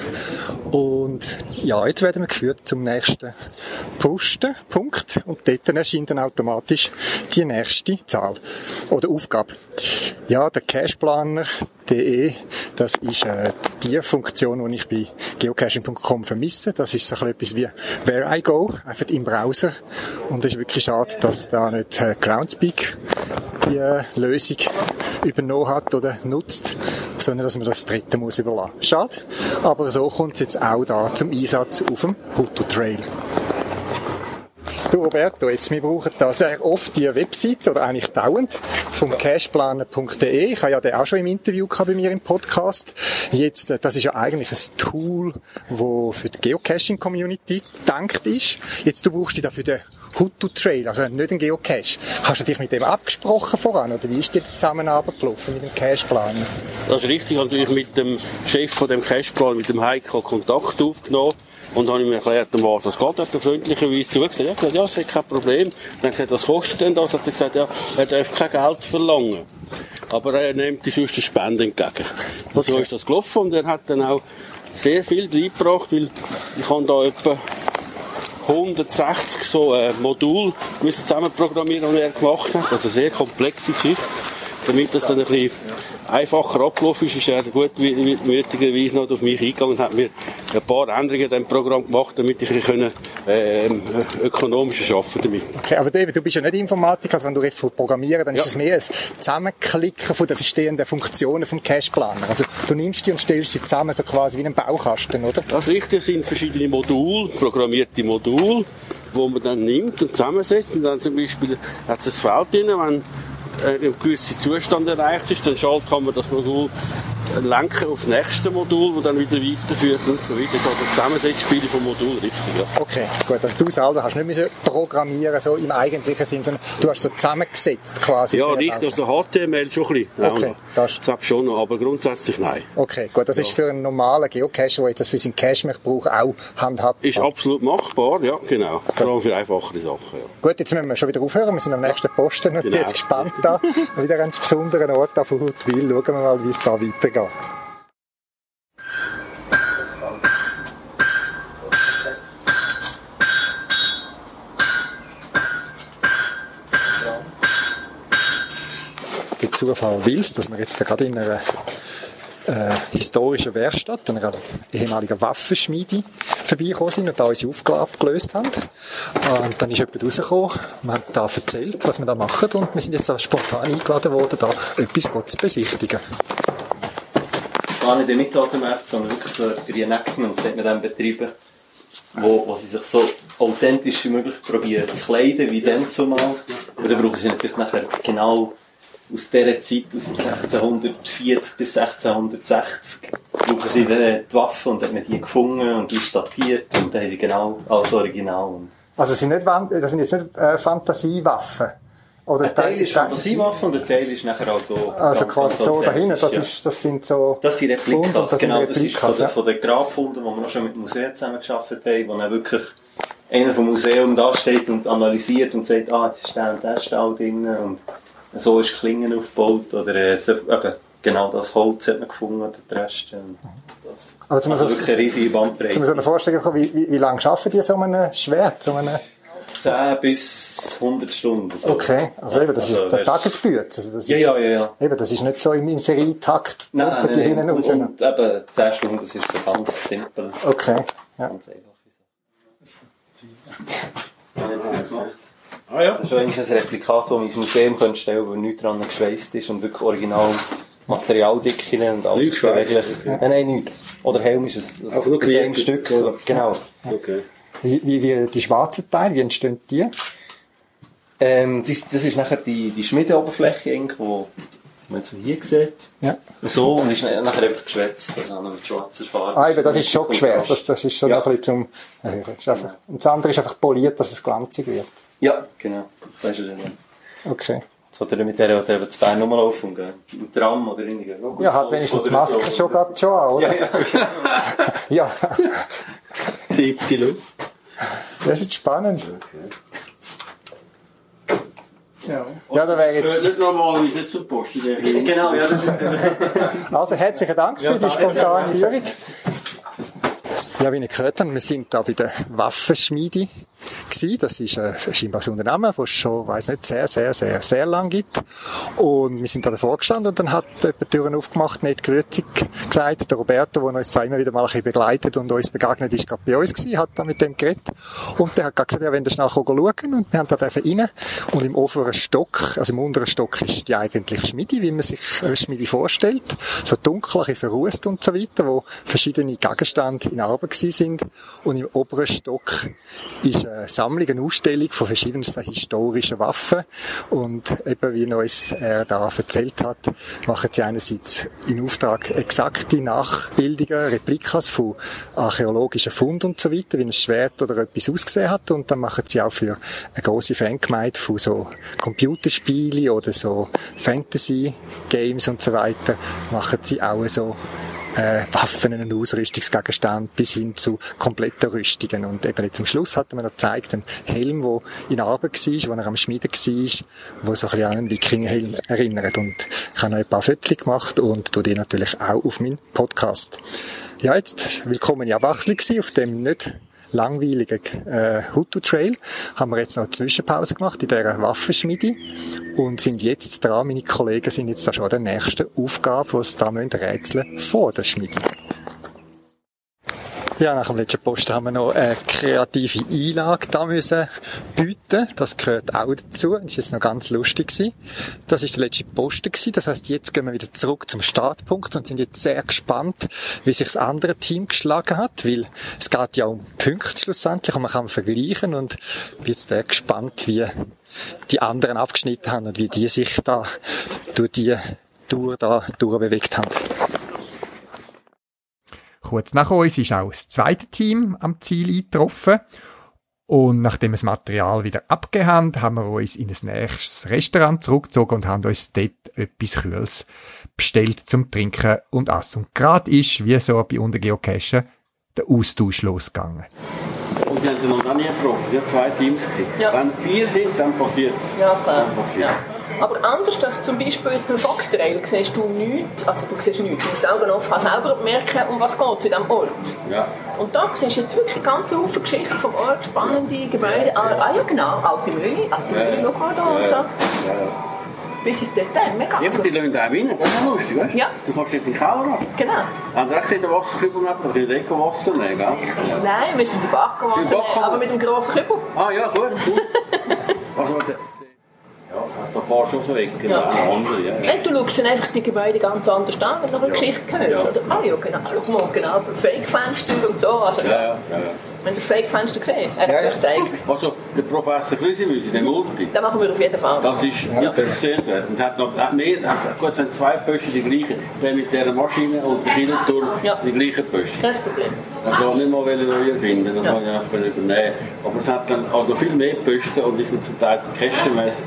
Und ja, jetzt werden wir geführt zum nächsten Posten, Punkt. Und dort erscheint dann automatisch die nächste Zahl oder Aufgabe. Ja, der Cashplaner.de, das ist äh, die Funktion, die ich bei geocaching.com vermisse. Das ist so etwas wie Where I Go, einfach im Browser. Und es ist wirklich schade, dass da nicht äh, Groundspeak die äh, Lösung übernommen hat oder nutzt, sondern dass man das Dritte muss überlassen. Schade, aber so kommt es jetzt auch da zum Einsatz auf dem Hutu Trail. Du Roberto, jetzt, wir brauchen da sehr oft die Webseite, oder eigentlich dauernd, vom cashplaner.de. Ich habe ja den auch schon im Interview gehabt bei mir im Podcast. Jetzt, äh, das ist ja eigentlich ein Tool, wo für die Geocaching-Community gedacht ist. Jetzt, du brauchst die da für den Hutu Trail, also nicht ein Geocache. Hast du dich mit dem abgesprochen voran, oder wie ist die Zusammenarbeit gelaufen mit dem Cashplaner? Das ist richtig. Ich habe natürlich mit dem Chef von dem Cashplan, mit dem Heiko, Kontakt aufgenommen. Und dann habe ich mir erklärt, um was das geht. Er hat er freundlicherweise zugesagt. Ja, gesagt, ja, das ist kein Problem. Dann habe ich gesagt, was kostet denn das? Hat er gesagt, ja, er darf kein Geld verlangen. Aber er nimmt die sonst Spende entgegen. Und so ist das gelaufen. Und er hat dann auch sehr viel reingebracht, weil ich habe da etwa 160 so äh, Module müssen zusammen programmieren, die er gemacht hat. Also eine sehr komplexe Geschichte. Damit das dann ein bisschen einfacher abgelaufen ist, ist er gut würdigerweise noch auf mich eingegangen und hat mir ein paar Änderungen in dem Programm gemacht, damit ich können, äh, ökonomischer arbeiten damit. Okay, aber David, du bist ja nicht Informatiker, also wenn du redest von Programmieren, dann Ja. ist es mehr ein Zusammenklicken von den verschiedenen Funktionen vom Cashplaner. Also du nimmst die und stellst die zusammen so quasi wie einen Baukasten, oder? Das Richtige sind verschiedene Module, programmierte Module, wo man dann nimmt und zusammensetzt. Und dann zum Beispiel hat es ein Feld drin, wenn äh, ein gewisser Zustand erreicht ist, dann kann man das Modul lenken auf das nächste Modul, das dann wieder weiterführt und so weiter. Das ist also das Zusammensetzspiel vom Modul, richtig, ja. Okay, gut. Also du selber hast nicht müssen programmieren, so im eigentlichen Sinn, sondern du hast so zusammengesetzt quasi. Ja, aus der richtig, Baukasten. also HTML schon ein bisschen. Okay, noch. das- Sag schon noch, aber grundsätzlich nein. Okay, gut. Das ist für einen normalen Geocacher, der jetzt das für seinen Cache braucht, auch handhabbar. Ist absolut machbar, ja, genau. Vor allem für einfachere Sachen, ja. Gut, jetzt müssen wir schon wieder aufhören. Wir sind am nächsten Posten und ich Genau. jetzt gespannt da. Wieder an einen besonderen Ort von Huttwil. Schauen wir mal, wie es da weitergeht. Der Zufall will es, dass wir jetzt da gerade in einer äh, historischen Werkstatt, einer ehemaligen Waffenschmiede, vorbeigekommen sind und da unsere Aufgabe abgelöst haben. Und dann ist jemand rausgekommen, wir haben da erzählt, was wir da machen und wir sind jetzt spontan eingeladen worden, da etwas zu besichtigen. Gar nicht der Mittelaltermarkt, sondern wirklich so ein Reenactment, hat man dann betrieben, wo, wo sie sich so authentisch wie möglich probieren zu kleiden, wie dann zumal. Und dann brauchen sie natürlich nachher genau aus dieser Zeit, aus dem 1640 bis 1660, brauchen sie dann die Waffen und hat man die gefunden und ausstaffiert und dann haben sie genau alles original. Also sind, nicht, das sind jetzt nicht äh, Fantasiewaffen. Oder ein Teil ist Fantasiewaffe und ein Teil ist nachher auch da. Also quasi so dahinter, das, ja. ist, das sind so... Das sind Replikas, das sind genau. Das ist Replikas, von, den, ja. von den Grabfunden, die wir noch schon mit dem Museum zusammen geschafft haben, wo dann wirklich einer vom Museum da steht und analysiert und sagt, ah, jetzt ist der und der Stall drin und so ist Klingen aufgebaut oder äh, so, eben, genau das Holz hat man gefunden oder der Rest. Das, zum also so- wirklich eine riesige Zum Bandbreite. so eine Vorstellung bekommen, wie, wie, wie lange arbeiten die so einem Schwert? So einem 10 bis 100 Stunden. So. okay, also eben, das Also, ist der Tagesbüte. Also das Ja, ist, ja, ja, ja. Eben, das ist nicht so im, im Serietakt. Nein, nein, nein. Und, raus. und eben 10 Stunden, das ist so ganz simpel. Okay, ja. Ganz einfach. Ah ja. Das ist eigentlich ein Replikat, das man ins Museum könnte stellen wo nichts dran geschweißt ist und wirklich original Materialdicke und alles Nicht beweglich. Nein, nein, nichts. Oder Helm ist es. Also einem kreiert. Stück. Genau. Okay. Wie, wie, wie die schwarzen Teile, wie entstehen die? Ähm, das, das ist nachher die, die Schmiedeoberfläche, wo man jetzt so hier sieht. Ja. So, und ist nachher einfach geschwätzt. Also mit schwarzer Farbe. Ah, eben, das ist schon geschwert. Das, das ist schon Ja. noch ein bisschen zum Hören. Ist einfach, und das andere ist einfach poliert, dass es glanzig wird. Ja, genau. Das ist es ja. Okay. Jetzt hat er mit der, der zu Bern rumlaufen und gehen. Im Tram oder irgendwie. Ja, hat wenigstens die Oder Maske so. schon gerade schon an, oder? Ja, ja. Ja, Siebte Luft. das ist jetzt spannend. Ja. Ja, da wäre jetzt, nicht normalerweise nicht zum Posten. Der hier. Genau, ja, das ist also herzlichen Dank für die spontane Führung. Ja, wie ihr gehört habt, wir sind da bei der Waffenschmiede gewesen. Das ist äh, scheinbar ein Unternehmen, das es schon, weiss nicht, sehr, sehr, sehr, sehr lang gibt. Und wir sind da davor gestanden und dann hat jemand die Türen aufgemacht, nicht grüßig gesagt. Der Roberto, der uns zwar immer wieder mal ein bisschen begleitet und uns begegnet ist, gerade bei uns gewesen, hat da mit dem geredet. Und der hat gesagt, ja, wenn ihr schnell schauen und wir haben da rein. Und im oberen Stock, also im unteren Stock ist die eigentliche Schmiede, wie man sich eine Schmiede vorstellt. So dunkel, ein verrußt und so weiter, wo verschiedene Gegenstände in Arbeit sind. Und im oberen Stock ist eine Sammlung, eine Ausstellung von verschiedensten historischen Waffen. Und eben, wie uns er da erzählt hat, machen sie einerseits in Auftrag exakte Nachbildungen, Replikas von archäologischen Funden und so weiter, wie ein Schwert oder etwas ausgesehen hat. Und dann machen sie auch für eine grosse Fangemeinde von so Computerspielen oder so Fantasy-Games und so weiter, machen sie auch so äh, Waffen und Ausrüstungsgegenstände bis hin zu kompletten Rüstungen. Und eben jetzt am Schluss hat man noch gezeigt, einen Helm, der in Arbeit war, wo er am Schmieden war, wo so ein bisschen an einen Wikingerhelm erinnert. Und ich habe noch ein paar Fotos gemacht und tue die natürlich auch auf meinen Podcast. Ja, jetzt willkommen in Abwechslung auf dem nicht langweiligen äh, Hutu Trail haben wir jetzt noch eine Zwischenpause gemacht in dieser Waffenschmiede. Und sind jetzt dran, meine Kollegen sind jetzt da schon an der nächsten Aufgabe, wo sie da müssen rätseln vor der Schmiede. Ja, nach dem letzten Posten haben wir noch eine kreative Einlage da müssen bieten. Das gehört auch dazu. Das ist jetzt noch ganz lustig gewesen. Das ist der letzte Posten gewesen. Das heißt, jetzt gehen wir wieder zurück zum Startpunkt und sind jetzt sehr gespannt, wie sich das andere Team geschlagen hat, weil es geht ja um Punkte schlussendlich und man kann vergleichen und bin jetzt sehr gespannt, wie die anderen abgeschnitten haben und wie die sich da durch die Tour da durchbewegt haben. Kurz nach uns ist auch das zweite Team am Ziel eingetroffen. Und nachdem wir das Material wieder abgegeben haben, haben wir uns in ein nächstes Restaurant zurückgezogen und haben uns dort etwas Kühles bestellt zum Trinken und Essen. Und gerade ist, wie so bei Untergeocachen, der Austausch losgegangen. Und die haben noch nie getroffen. Es waren zwei Teams. Ja. Wenn vier sind, dann passiert es. Ja, klar. Dann passiert Aber anders als zum Beispiel beim Fox Trail siehst du nichts, also du siehst nichts, du musst die Augen offen haben, selber merken, um was geht es in diesem Ort. Ja. Und da siehst du jetzt wirklich ganz viele Geschichten vom Ort, spannende Gebäude. Ah, ah ja genau, alte Mühle, alte Mühle, ja. schau mal da und so. Ja. Bis ins Detail, mega. Ja, aber die lassen da auch rein. Das ist lustig, weißt du? Ja. Du kannst nicht in den Keller ran. Genau. Haben Sie auch gesehen, den Wasserkübel nicht? Also in den Wasser nehmen, gell? Nein, wir sind im Bach Im gewachsen, Bach aber mit dem grossen Kübel. Ah ja, gut, gut. also, ja, hat ein paar schon so Ecken, Ja. ja. andere, ja. ja. Hey, du schaust dann einfach die Gebäude ganz anders an, wenn du eine Ja. Geschichte hörst. Ja. Oder? Ah ja, genau, schau mal, genau, Fake-Fenster und so. Also, Ja, ja, ja, ja. Wenn du das Fake-Fenster gesehen er hat Ja, ja. euch gezeigt. Also, der Professor Grüsimüsi, der Multi, Das machen wir auf jeden Fall. das ist wirklich sehenswert. Und hat noch hat mehr, hat, gut, es sind zwei Pösten die gleichen. Der mit dieser Maschine und der Kinderturm, Ja. die gleichen Pösten. Kein Problem. Also nicht mal neu erfinden, das Ja. kann ich einfach übernehmen. Aber es hat dann auch noch viel mehr Posten und die sind zum Teil cachemässig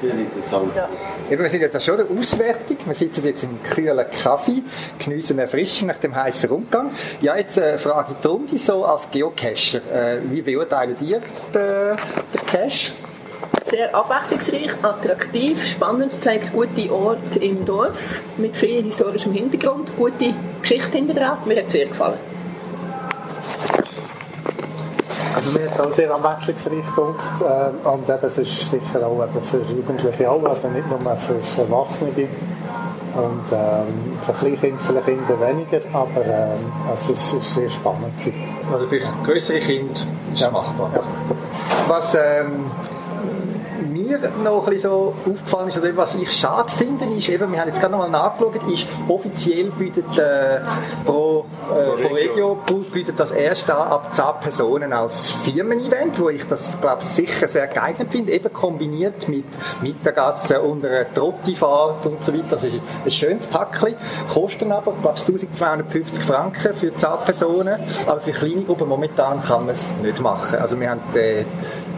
sehr interessant. Ja. Eben, wir sind jetzt auch schon der Auswertung. Wir sitzen jetzt im kühlen Kaffee, geniessen eine Erfrischung nach dem heißen Rundgang. Ja, jetzt äh, frage ich die Runde so als Geocacher. Äh, wie beurteilen ihr den, den Cache? Sehr abwechslungsreich, attraktiv, spannend, zeigt gute Orte im Dorf mit viel historischem Hintergrund, gute Geschichte hinter dran. Mir hat es sehr gefallen. Also mir hat es auch sehr abwechslungsreich gedacht ähm, und eben, es ist sicher auch eben für Jugendliche auch, also nicht nur für Erwachsene und ähm, für Kleinkinder vielleicht eher weniger, aber ähm, also es ist sehr spannend gewesen. Oder für größere Kinder ist es machbar. Ja. Was ähm, mir noch ein bisschen so aufgefallen ist, oder was ich schade finde, ist eben, wir haben jetzt gerade noch mal nachgeschaut, ist offiziell bietet äh, Pro, äh, Pro Regio bietet das erst an ab 10 Personen als Firmen-Event, wo ich das, glaube sicher sehr geeignet finde, eben kombiniert mit Mittagessen und einer Trottifahrt und so weiter. Das ist ein schönes Päckchen. Kostet aber, glaube ich, 1250 Franken für 10 Personen, aber für kleine Gruppen momentan kann man es nicht machen. Also wir haben den,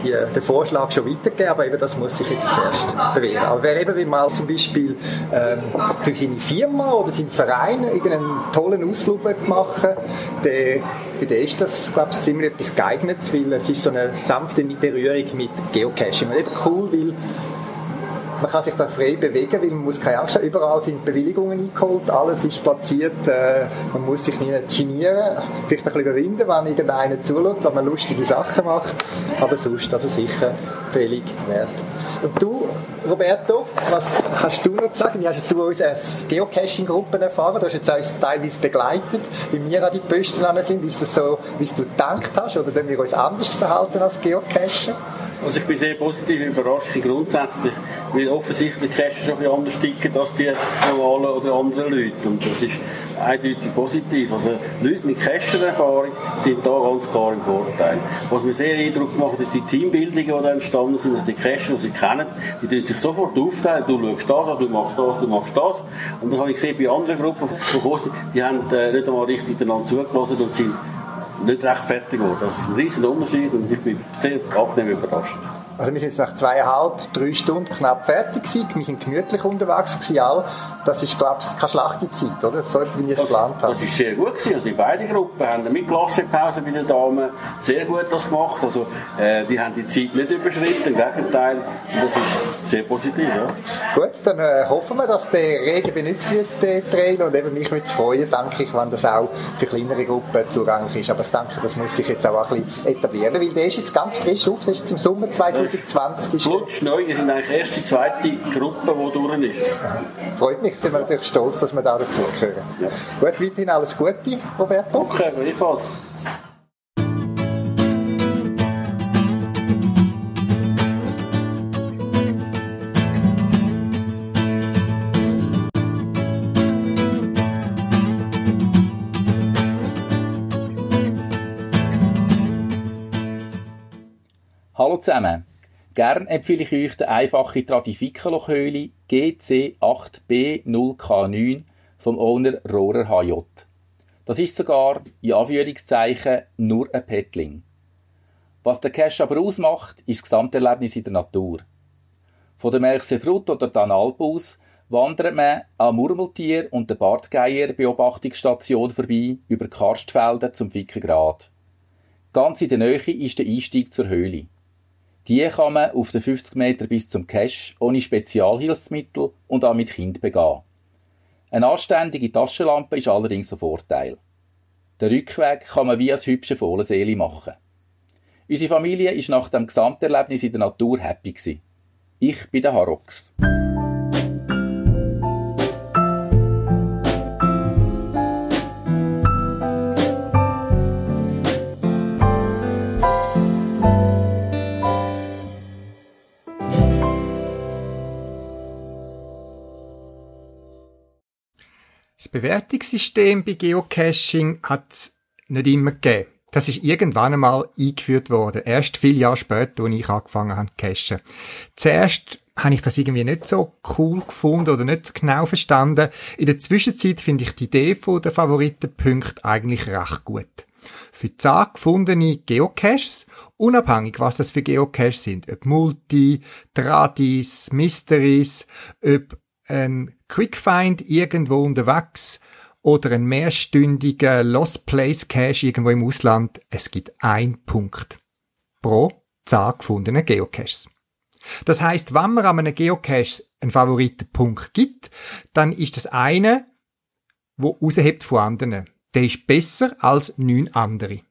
die, den Vorschlag schon weitergegeben, aber eben das muss sich jetzt zuerst bewähren. Aber wer eben will mal zum Beispiel ähm, für seine Firma oder seinen Verein irgendeinen tollen Ausflug will machen der, für den ist das, glaube ich, ziemlich etwas geeignet, weil es ist so eine sanfte Berührung mit Geocaching. Und eben cool, weil man kann sich da frei bewegen, weil man muss keine Angst haben. Überall sind Bewilligungen eingeholt, alles ist platziert, äh, man muss sich nicht genieren, vielleicht ein bisschen überwinden, wenn irgendeiner zuschaut, wenn man lustige Sachen macht, aber sonst also sicher völlig wert. Und du, Roberto, was hast du noch zu sagen? Wie hast du zu uns als Geocaching-Gruppen erfahren? Du hast jetzt uns teilweise begleitet, wie wir an die Posten sind. Ist das so, wie du gedacht hast, oder können wir uns anders verhalten als Geocacher? Also ich bin sehr positiv überrascht grundsätzlich, weil offensichtlich Cacher schon ein bisschen anders ticken als die normalen oder anderen Leute. Und das ist eindeutig positiv. Also Leute mit Cacher-Erfahrung sind da ganz klar im Vorteil. Was mir sehr Eindruck macht, ist die Teambildungen, die da entstanden sind, dass die Cacher, die sie kennen, die tun sich sofort aufteilen. Du schaust das an, du machst das, du machst das. Und dann habe ich gesehen, bei anderen Gruppen, die haben äh, nicht einmal richtig einander zugelassen und sind nicht rechtfertigt worden. Das ist ein riesen Unterschied und ich bin sehr angenehm überrascht. Also wir sind jetzt nach zweieinhalb, drei Stunden knapp fertig gewesen. Wir sind gemütlich unterwegs gewesen, all. Das ist, glaube ich, keine schlechte Zeit, oder? So, wie ich es geplant habe. Das ist sehr gut gewesen. Also beide Gruppen haben mit Klassenpause bei den Damen sehr gut das gemacht. Also, äh, die haben die Zeit nicht überschritten, im Gegenteil. Und das ist sehr positiv, ja. Gut, dann äh, hoffen wir, dass der Regen benutzt wird, der Trail. Und eben mich würde es freuen, denke ich, wenn das auch für kleinere Gruppen zugänglich ist. Aber ich denke, das muss sich jetzt auch ein bisschen etablieren, weil der ist jetzt ganz frisch auf. Der ist jetzt im Sommer 2000 2020 ist neu, wir sind eigentlich die erste, zweite Gruppe, die durch ist. Ja. Freut mich, sind wir natürlich stolz, dass wir da dazugehören. Ja. Gut, weiterhin alles Gute, Roberto. Okay, gleichfalls. Hallo zusammen. Gern empfehle ich euch die einfache Tradifikenlochhöhle GC8B0K9 vom Owner Rohrer HJ. Das ist sogar, in Anführungszeichen, nur ein Petling. Was der Cache aber ausmacht, ist das Gesamterlebnis in der Natur. Von der Melchsefrut oder der Alp aus wandert man am Murmeltier und der Bartgeier Beobachtungsstation vorbei über Karstfelden zum Wickengrad. Ganz in der Nähe ist der Einstieg zur Höhle. Die kann man auf den 50 Meter bis zum Cache ohne Spezialhilfsmittel und auch mit Kind begehen. Eine anständige Taschenlampe ist allerdings ein Vorteil. Den Rückweg kann man wie als hübsche Fohlenseele machen. Unsere Familie ist nach dem Gesamterlebnis in der Natur happy gewesen. Ich bin der Harox. Bewertungssystem bei Geocaching hat nicht immer gegeben. Das ist irgendwann einmal eingeführt worden. Erst viele Jahre später, als ich angefangen habe zu cachen. Zuerst habe ich das irgendwie nicht so cool gefunden oder nicht so genau verstanden. In der Zwischenzeit finde ich die Idee von der Favoritenpunkte eigentlich recht gut. Für 10 gefundene Geocaches, unabhängig was das für Geocaches sind, ob Multi, Tradis, Mysteries, ob ein Quickfind irgendwo unterwegs oder ein mehrstündiger Lost Place Cache irgendwo im Ausland, es gibt ein Punkt pro Zahl gefundenen Geocaches. Das heißt, wenn man an einem Geocache einen Favoritenpunkt gibt, dann ist das eine, wo raushebt von anderen. Der ist besser als neun andere.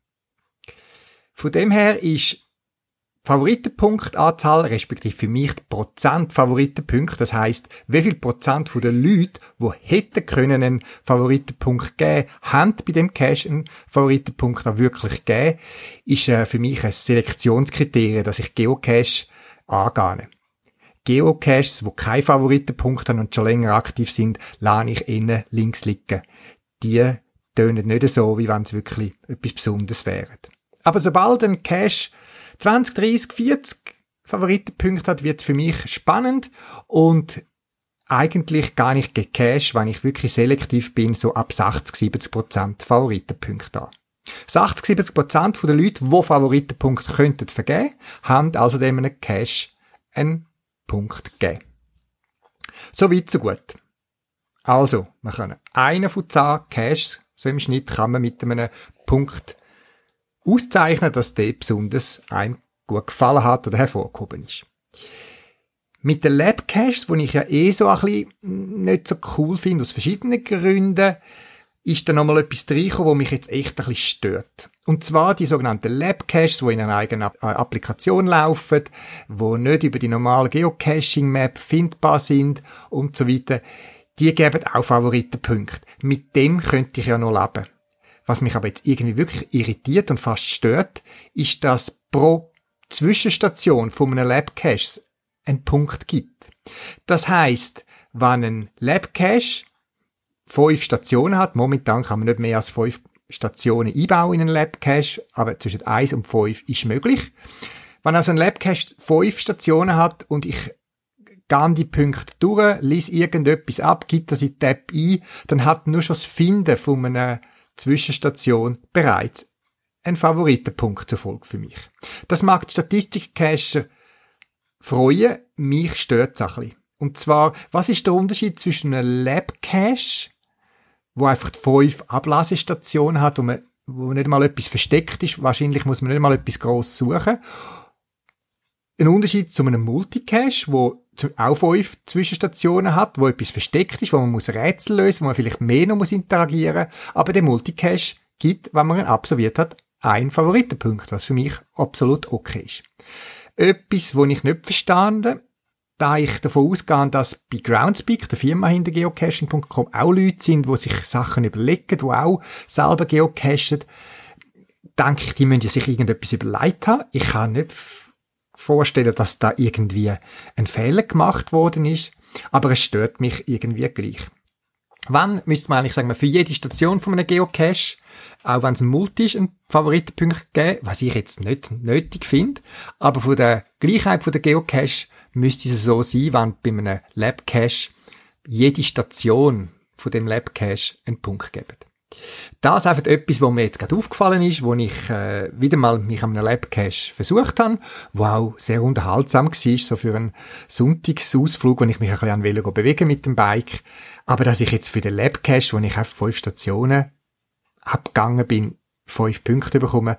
Von dem her ist Favoritenpunktanzahl, respektive für mich die Prozent Favoritenpunkte, das heißt, wie viel Prozent von den Leuten, die hätten können einen Favoritenpunkt geben, haben bei dem Cache einen Favoritenpunkt auch wirklich gegeben, ist äh, für mich ein Selektionskriterium, dass ich Geocache angehe. Geocaches, wo keine Favoritenpunkte haben und schon länger aktiv sind, lade ich innen links liegen. Die tönen nicht so, wie wenn es wirklich etwas Besonderes wäre. Aber sobald ein Cache 20, 30, 40 Favoritenpunkte hat, wird für mich spannend und eigentlich gar nicht gecashed, wenn ich wirklich selektiv bin, so ab 60, 70 Prozent Favoritenpunkte an. 60, 70 Prozent der Leute, die Favoritenpunkte könnten vergeben, haben also dem einen Cache einen Punkt gegeben. So weit, so gut. Also, wir können einen von 10 Caches, so im Schnitt kann man mit einem Punkt auszeichnen, dass der besonders einem gut gefallen hat oder hervorgehoben ist. Mit den Lab-Caches, die ich ja eh so ein bisschen nicht so cool finde, aus verschiedenen Gründen, ist da nochmal etwas reingekommen, was mich jetzt echt ein bisschen stört. Und zwar die sogenannten Lab-Caches, die in einer eigenen äh, Applikation laufen, wo nicht über die normale Geocaching-Map findbar sind und so weiter. Die geben auch Favoritenpunkte. Mit dem könnte ich ja noch leben. Was mich aber jetzt irgendwie wirklich irritiert und fast stört, ist, dass pro Zwischenstation von einem Lab-Cache einen Punkt gibt. Das heißt, wenn ein Lab-Cache fünf Stationen hat, momentan kann man nicht mehr als fünf Stationen einbauen in einen Lab-Cache, aber zwischen eins und fünf ist möglich. Wenn also ein Lab-Cache fünf Stationen hat und ich gehe die Punkte durch, lese irgendetwas ab, gibt das in die Tab ein, dann hat nur schon das Finden von einer Zwischenstation bereits einen Favoritenpunkt zur Folge für mich. Das mag die Statistik-Cacher freuen, mich stört es ein bisschen. Und zwar, was ist der Unterschied zwischen einem Lab-Cache wo einfach fünf Ablasestationen hat und man, wo nicht mal etwas versteckt ist. Wahrscheinlich muss man nicht mal etwas gross suchen. Ein Unterschied zu einem Multicache, wo auch fünf Zwischenstationen hat, wo etwas versteckt ist, wo man muss Rätsel lösen, wo man vielleicht mehr noch muss interagieren. Aber der Multicache gibt, wenn man ihn absolviert hat, einen Favoritenpunkt, was für mich absolut okay ist. Etwas, wo ich nicht verstanden da ich davon ausgehe, dass bei Groundspeak, der Firma hinter geocaching.com, auch Leute sind, die sich Sachen überlegen, die auch selber geocachen, denke ich, die müssen sich irgendetwas überlegt haben. Ich kann nicht vorstellen, dass da irgendwie ein Fehler gemacht worden ist, aber es stört mich irgendwie gleich. Wann müsste man eigentlich sagen, für jede Station von einem Geocache, auch wenn es ein Multi ist, einen Favoritenpunkt geben, was ich jetzt nicht nötig finde, aber von der Gleichheit von der Geocache müsste es so sein, wenn bei einem Labcache jede Station von dem Labcache einen Punkt gibt. Das ist einfach etwas, was mir jetzt gerade aufgefallen ist, wo ich äh, wieder mal mich einem Labcache versucht habe, wo auch sehr unterhaltsam war, so für einen Sonntagsausflug, wo ich mich ein bisschen an Velo bewegen mit dem Bike. Aber dass ich jetzt für den Labcache, wo ich auf fünf Stationen abgegangen bin, fünf Punkte bekomme,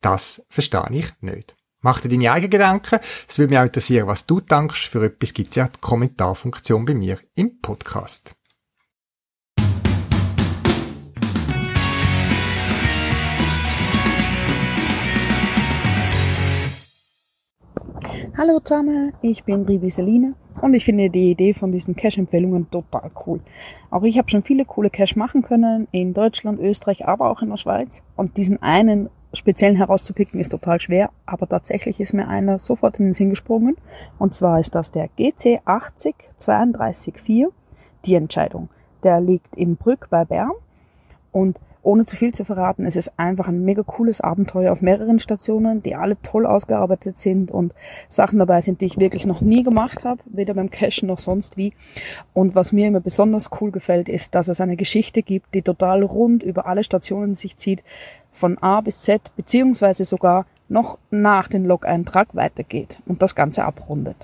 das verstehe ich nicht. Mach dir deine eigenen Gedanken. Es würde mich auch interessieren, was du denkst. Für etwas gibt es ja die Kommentarfunktion bei mir im Podcast. Hallo zusammen, ich bin Rivi Seline und ich finde die Idee von diesen Cash-Empfehlungen total cool. Auch ich habe schon viele coole Cash machen können in Deutschland, Österreich, aber auch in der Schweiz. Und diesen einen speziellen herauszupicken ist total schwer, aber tatsächlich ist mir einer sofort in den Sinn gesprungen. Und zwar ist das der GC 80 324, die Entscheidung. Der liegt in Brück bei Bern und ohne zu viel zu verraten, es ist einfach ein mega cooles Abenteuer auf mehreren Stationen, die alle toll ausgearbeitet sind und Sachen dabei sind, die ich wirklich noch nie gemacht habe, weder beim Cashen noch sonst wie. Und was mir immer besonders cool gefällt, ist, dass es eine Geschichte gibt, die total rund über alle Stationen sich zieht, von A bis Z, beziehungsweise sogar noch nach dem Log-Eintrag weitergeht und das Ganze abrundet.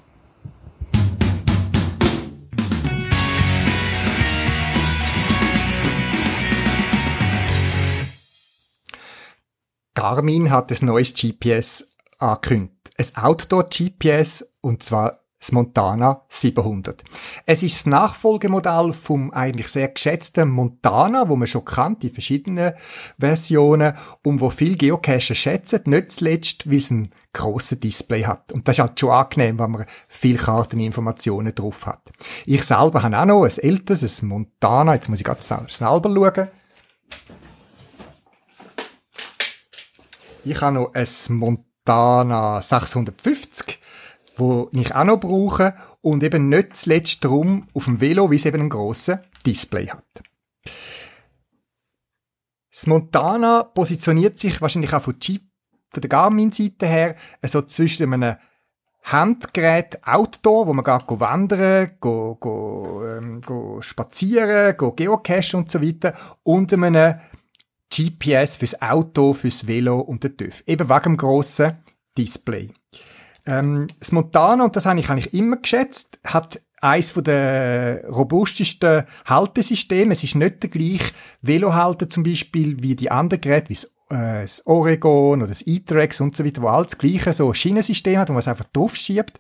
Garmin hat ein neues GPS angekündigt. Ein Outdoor-GPS und zwar das Montana 700. Es ist das Nachfolgemodell vom eigentlich sehr geschätzten Montana, wo man schon kennt, die verschiedenen Versionen und wo viel Geocacher schätzen, nicht zuletzt, weil es ein grosses Display hat. Und das ist halt schon angenehm, wenn man viel Karteninformationen drauf hat. Ich selber habe auch noch ein älteres, ein Montana, jetzt muss ich gerade selber schauen. Ich habe noch ein Montana 650, wo ich auch noch brauche und eben nicht zuletzt drum auf dem Velo, wie es eben einen grossen Display hat. Das Montana positioniert sich wahrscheinlich auch von, Jeep, von der Garmin-Seite her so zwischen einem Handgerät Outdoor, wo man geht wandern, go, go, ähm, go spazieren, go geocachen und so weiter, und einem GPS fürs Auto, fürs Velo und den TÜV. Eben wegen dem grossen Display. Ähm, das Montana, und das habe ich eigentlich immer geschätzt, hat eins von der robustesten Haltesysteme. Es ist nicht der gleiche Velohalter zum Beispiel wie die anderen Geräte, wie das äh, das Oregon oder das E-Trax und so weiter, wo alles gleiche so Schienensystem hat, man es einfach drauf schiebt.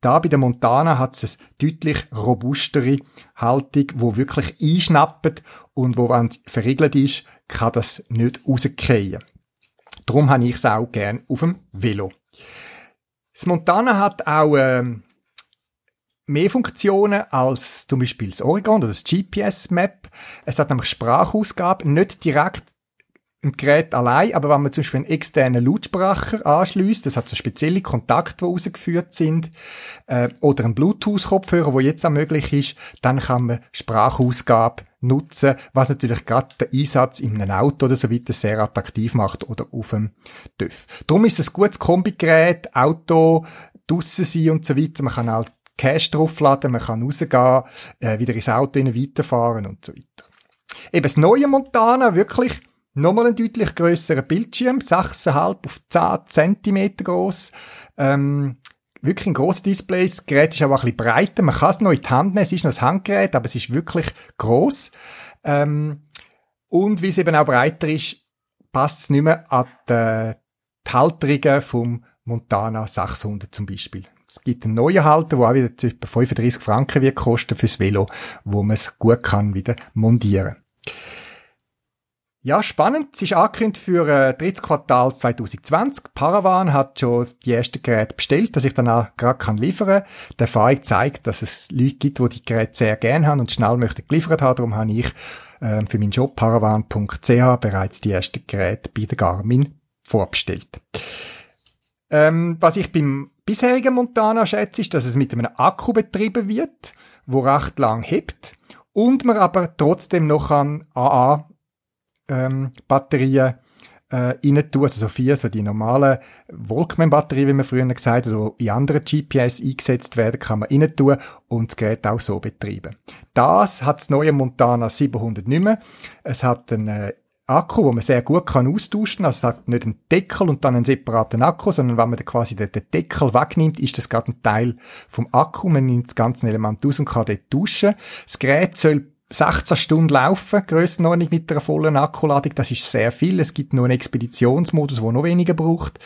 Da bei der Montana hat es eine deutlich robustere Haltung, wo wirklich einschnappt und wo, wenn es verriegelt ist, kann das nicht rausgehen. Darum habe ich es auch gern auf dem Velo. Das Montana hat auch ähm, mehr Funktionen als zum Beispiel das Oregon oder das GPS-Map. Es hat nämlich Sprachausgabe, nicht direkt im Gerät allein, aber wenn man zum Beispiel einen externen Lautsprecher anschließt, das hat so spezielle Kontakte, die rausgeführt sind, äh, oder einen Bluetooth-Kopfhörer, wo jetzt auch möglich ist, dann kann man Sprachausgabe nutzen, was natürlich gerade den Einsatz in einem Auto oder so weiter sehr attraktiv macht oder auf dem TÜV. Darum ist es ein gutes Kombigerät, Auto, draussen sein und so weiter. Man kann halt Cash draufladen, man kann rausgehen, äh, wieder ins Auto weiterfahren und so weiter. Eben das neue Montana, wirklich Nochmal ein deutlich grösserer Bildschirm, 6,5 auf 10 cm groß. Ähm, wirklich ein grosses Display. Das Gerät ist aber auch ein bisschen breiter. Man kann es noch in die Hand nehmen. Es ist noch ein Handgerät, aber es ist wirklich gross. Ähm, und wie es eben auch breiter ist, passt es nicht mehr an die, die Halterungen vom Montana 600 zum Beispiel. Es gibt einen neuen Halter, der auch wieder etwa 35 Franken wird kosten fürs Velo, wo man es gut kann wieder montieren. Ja, spannend. Es ist angekündigt für äh, drittes Quartal 2020. Paravan hat schon die ersten Geräte bestellt, dass ich dann auch gerade kann liefern. Die Erfahrung zeigt, dass es Leute gibt, die die Geräte sehr gerne haben und schnell möchten geliefert haben. Darum habe ich äh, für meinen Job paravan.ch bereits die ersten Geräte bei der Garmin vorbestellt. Ähm, was ich beim bisherigen Montana schätze, ist, dass es mit einem Akku betrieben wird, wo recht lang hebt und man aber trotzdem noch an AA ähm, Batterien äh, rein tun, also so vier, so die normalen Walkman-Batterien, wie man früher gesagt hat, oder in anderen GPS eingesetzt werden, kann man rein tun und das Gerät auch so betreiben. Das hat das neue Montana 700 nicht mehr. Es hat einen äh, Akku, wo man sehr gut kann austauschen. Also es hat nicht einen Deckel und dann einen separaten Akku, sondern wenn man quasi den, den, Deckel wegnimmt, ist das gerade ein Teil vom Akku. Man nimmt das ganze Element aus und kann dort tauschen. Das Gerät soll 16 Stunden laufen, Grössenordnung mit einer vollen Akkuladung, das ist sehr viel. Es gibt nur einen Expeditionsmodus, der noch weniger braucht.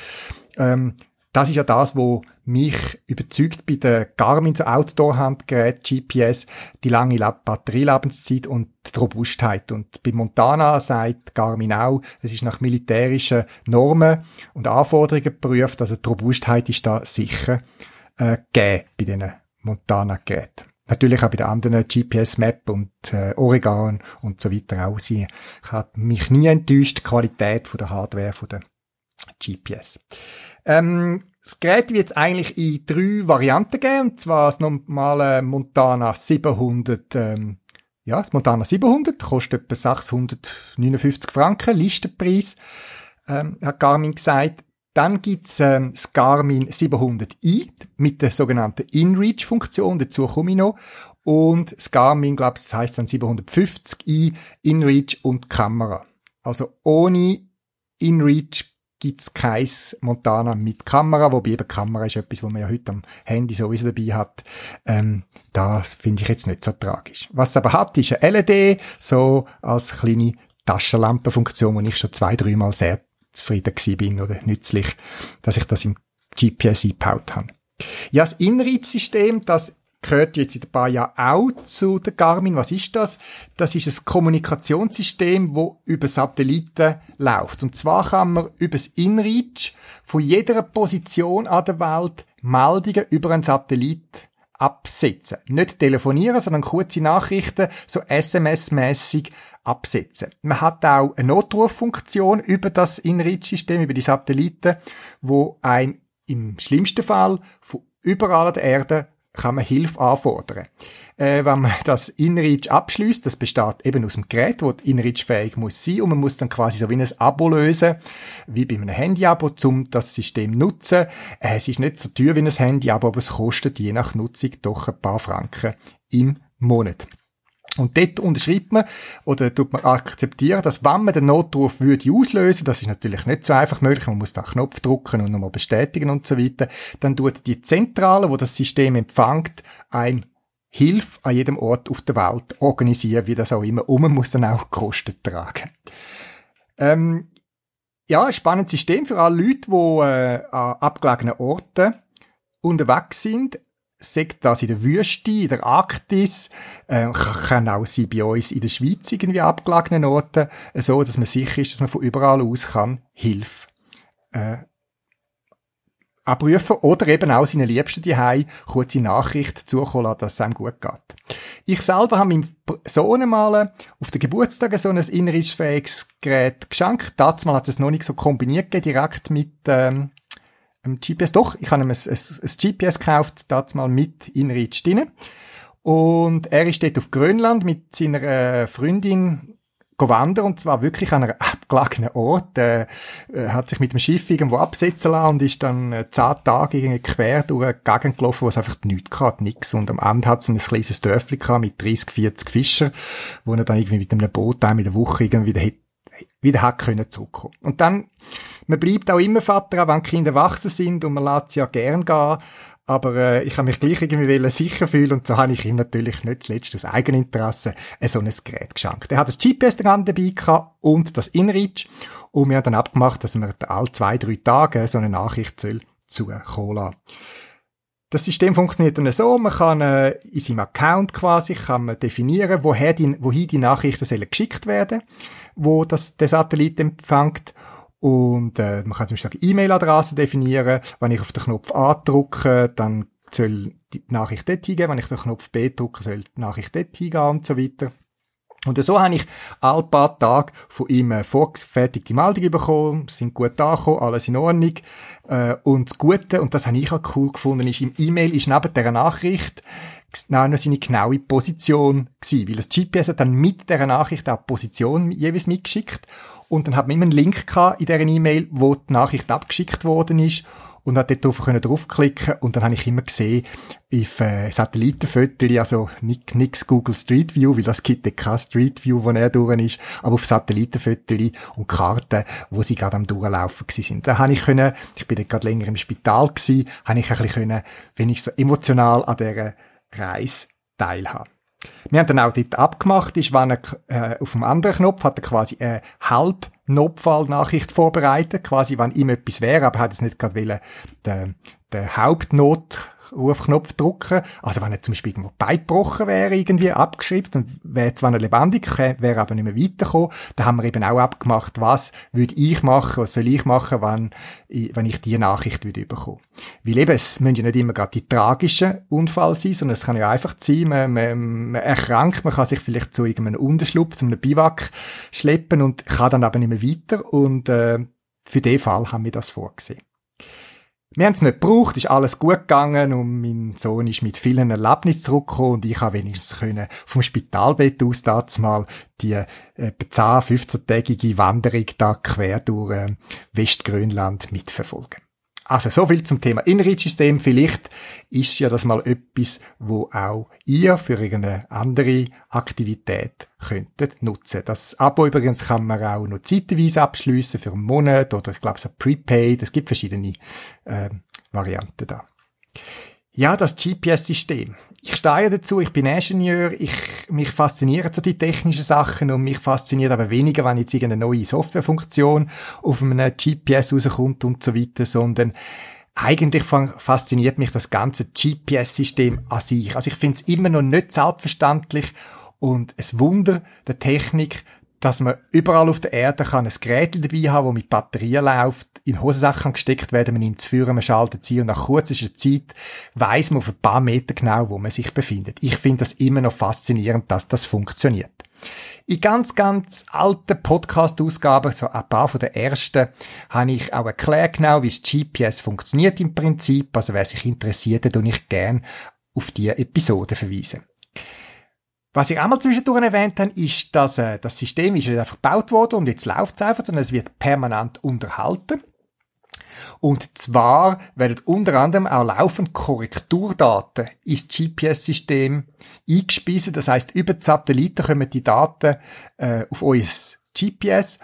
Ähm, das ist ja das, wo mich überzeugt bei der Garmin Outdoor-Handgerät GPS, die lange Batterielebenszeit und die Robustheit. Und bei Montana sagt Garmin auch, es ist nach militärischen Normen und Anforderungen geprüft, also die Robustheit ist da sicher äh, gegeben bei diesen Montana-Geräten. Natürlich auch bei den anderen GPS-Map und äh, Oregon und so weiter auch. Sie hat mich nie enttäuscht, die Qualität von der Hardware von der GPS. Ähm, das Gerät wird es eigentlich in drei Varianten geben, und zwar das normale Montana 700, ähm, ja, das Montana 700 kostet etwa 659 Franken, Listenpreis, ähm, hat Garmin gesagt. Dann gibt's ähm, das Garmin 700i mit der sogenannten InReach-Funktion, dazu komme ich noch. Und das Garmin, glaube das heißt dann 750i, InReach und Kamera. Also ohne InReach gibt's kein Montana mit Kamera, wobei eben Kamera ist etwas, was man ja heute am Handy sowieso dabei hat. Ähm, das finde ich jetzt nicht so tragisch. Was es aber hat, ist eine LED, so als kleine Taschenlampenfunktion, die ich schon zwei, dreimal sehr zufrieden bin oder nützlich, dass ich das im GPS eingebaut habe. Ja, das InReach-System, das gehört jetzt in ein paar Jahren auch zu der Garmin. Was ist das? Das ist ein Kommunikationssystem, wo über Satelliten läuft. Und zwar kann man über das InReach von jeder Position an der Welt Meldungen über einen Satellit absetzen. Nicht telefonieren, sondern kurze Nachrichten, so SMS-mäßig absetzen. Man hat auch eine Notruffunktion über das InReach-System, über die Satelliten, wo ein im schlimmsten Fall von überall an der Erde kann man Hilfe anfordern. Äh, wenn man das InReach abschließt, das besteht eben aus dem Gerät, wo InReach fähig muss sein und man muss dann quasi so wie ein Abo lösen, wie bei einem Handy-Abo, um das System nutzen. Äh, es ist nicht so teuer wie ein Handy-Abo, aber es kostet je nach Nutzung doch ein paar Franken im Monat. Und dort unterschreibt man oder tut man akzeptieren, dass wenn man den Notruf würde auslösen, das ist natürlich nicht so einfach möglich, man muss da einen Knopf drücken und nochmal bestätigen und so weiter, dann tut die Zentrale, wo das System empfängt, ein Hilfe an jedem Ort auf der Welt organisieren, wie das auch immer, und man muss dann auch Kosten tragen. Ähm, ja, ein spannendes System für alle Leute, die äh, an abgelegenen Orten unterwegs sind. Sagt das in der Wüste, in der Arktis, äh, kann auch sein bei uns in der Schweiz irgendwie abgelegenen Orten, äh, so dass man sicher ist, dass man von überall aus kann Hilfe äh, abrufen oder eben auch seinen Liebsten die kurze Nachricht zukommen lassen, dass es einem gut geht. Ich selber habe meinem Sohn mal auf den Geburtstag so ein innerlichsfähiges Gerät geschenkt. Dazu mal hat es noch nicht so kombiniert direkt mit ähm, einem GPS. Doch, ich habe ihm ein, ein, ein GPS gekauft, dazu mal mit Inreach drin. Und er ist dort auf Grönland mit seiner äh, Freundin wandern und zwar wirklich an einem abgelegenen Ort. Er äh, hat sich mit dem Schiff irgendwo absetzen lassen und ist dann äh, zehn Tage quer durch eine Gegend gelaufen, wo es einfach nichts hatte, nix. Und am Ende hat es ein kleines Dörfli mit 30, 40 Fischern, wo er dann irgendwie mit einem Boot einmal in der Woche irgendwie wieder, wieder hat können zurückkommen. Und dann, man bleibt auch immer Vater, auch wenn die Kinder wachsen sind und man lässt sie ja gern gehen. Aber äh, ich habe mich gleich irgendwie sicher fühlen und so habe ich ihm natürlich nicht zuletzt aus Eigeninteresse ein so ein Gerät geschenkt. Er hat das GPS dran dabei gehabt und das InReach und wir haben dann abgemacht, dass wir alle zwei, drei Tage so eine Nachricht soll zukommen lassen. Das System funktioniert dann so, man kann äh, in seinem Account quasi kann man definieren, woher die, wohin die Nachrichten geschickt werden, wo das der Satellit empfängt und äh, man kann zum Beispiel E-Mail-Adresse definieren. Wenn ich auf den Knopf A drücke, dann soll die Nachricht dort hingehen. Wenn ich den Knopf B drücke, soll die Nachricht dort hingehen und so weiter. Und so habe ich alle paar Tage von ihm eine vorgefertigte Meldung bekommen, sind gut angekommen, alles in Ordnung. Äh, und das Gute, und das habe ich auch cool gefunden, ist, im E-Mail ist neben dieser Nachricht noch seine genaue Position gewesen, weil das GPS hat dann mit dieser Nachricht auch die Position jeweils mitgeschickt und dann hat man immer einen Link gehabt in dieser E-Mail, wo die Nachricht abgeschickt worden ist und hat dort drauf können draufklicken und dann habe ich immer gesehen, auf äh, Satellitenfotos, also nix Google Street View, weil das gibt ja kein Street View, wo er durch ist, aber auf Satellitenfotos und Karten, wo sie gerade am durchlaufen sind. Da habe ich können, ich bin dort gerade länger im Spital gewesen, habe ich ein bisschen können, wenn ich so emotional an dieser Reise teilhaben. Wir haben dann auch dort abgemacht, ist, wenn er äh, auf dem anderen Knopf hat er quasi eine halb Notfallnachricht vorbereitet, quasi wenn ihm etwas wäre, aber er hat es nicht gerade wollen, den, den Hauptnot Rufknopf drücken. Also wenn er zum Beispiel irgendwo beigebrochen wäre, irgendwie abgeschrieben, dann wäre zwar noch lebendig, wäre aber nicht mehr weitergekommen. Da haben wir eben auch abgemacht, was würde ich machen, was soll ich machen, wenn, wenn ich diese Nachricht würde bekommen. Weil eben, es müssen ja nicht immer gerade die tragischen Unfall sein, sondern es kann ja einfach sein, man, man, man erkrankt, man kann sich vielleicht zu irgendeinem Unterschlupf, zu einem Biwak schleppen und kann dann aber nicht mehr weiter und äh, für den Fall haben wir das vorgesehen. Wir haben es nicht gebraucht, ist alles gut gegangen und mein Sohn ist mit vielen Erlebnissen zurückgekommen und ich habe wenigstens können vom Spitalbett aus dazu mal die äh, 10, 15-tägige Wanderung da quer durch äh, Westgrönland mitverfolgen. Also so viel zum Thema Inreach-System. Vielleicht ist ja das mal etwas, wo auch ihr für irgendeine andere Aktivität könntet nutzen. Das Abo übrigens kann man auch noch zeitweise abschließen für einen Monat oder ich glaube so Prepaid. Es gibt verschiedene äh, Varianten da. Ja, das GPS-System. Ich stehe dazu, ich bin Ingenieur, ich, mich faszinieren so die technischen Sachen und mich fasziniert aber weniger, wenn jetzt irgendeine neue Softwarefunktion auf einem GPS rauskommt und so weiter, sondern eigentlich fasziniert mich das ganze GPS-System an sich. Also ich finde es immer noch nicht selbstverständlich und es Wunder der Technik, dass man überall auf der Erde kann ein Gerät dabei haben, das mit Batterien läuft, in Hosensachen gesteckt werden, man nimmt es führen, man schaltet sie und nach kurzer Zeit weiß man auf ein paar Meter genau, wo man sich befindet. Ich finde das immer noch faszinierend, dass das funktioniert. In ganz, ganz alten Podcast-Ausgaben, so ein paar von den ersten, habe ich auch erklärt genau, wie das GPS funktioniert im Prinzip. Also wer sich interessiert, dann ich gerne auf diese Episode verweisen. Was ich einmal zwischendurch erwähnt habe, ist, dass äh, das System ist nicht einfach gebaut worden und jetzt läuft es einfach, sondern es wird permanent unterhalten. Und zwar werden unter anderem auch laufend Korrekturdaten ins GPS-System eingespiesen. Das heißt, über die Satelliten kommen die Daten äh, auf euer GPS,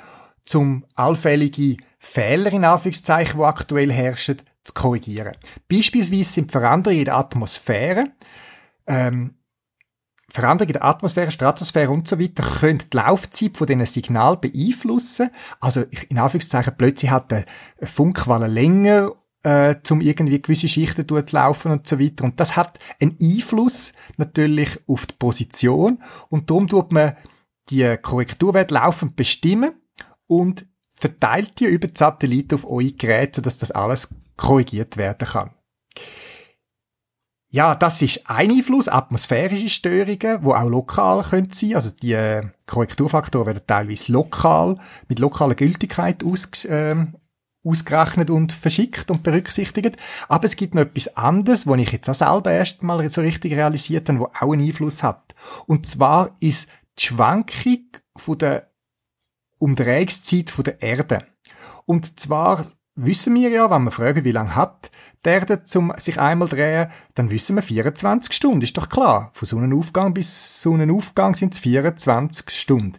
zum allfällige Fehler in Anführungszeichen, die aktuell herrschen, zu korrigieren. Beispielsweise sind Veränderungen in der Atmosphäre ähm, Veränderungen in der Atmosphäre, Stratosphäre und so weiter können die Laufzeit von diesen Signal beeinflussen. Also in Anführungszeichen plötzlich hat der Funkwelle länger äh, zum irgendwie gewisse Schichten laufen und so weiter. Und das hat einen Einfluss natürlich auf die Position und darum tut man die Korrekturwerte laufend bestimmen und verteilt die über die Satelliten auf eure Geräte, sodass das alles korrigiert werden kann. Ja, das ist ein Einfluss, atmosphärische Störungen, wo auch lokal können sein. Also die äh, Korrekturfaktoren werden teilweise lokal, mit lokaler Gültigkeit aus, äh, ausgerechnet und verschickt und berücksichtigt. Aber es gibt noch etwas anderes, wo ich jetzt auch selber erst mal so richtig realisiert habe, wo auch einen Einfluss hat. Und zwar ist die Schwankung von der Umdrehungszeit von der Erde. Und zwar wissen wir ja, wenn wir fragen, wie lange hat die Erde zum sich einmal drehen, dann wissen wir 24 Stunden, ist doch klar. Von Sonnenaufgang bis Sonnenaufgang sind es 24 Stunden.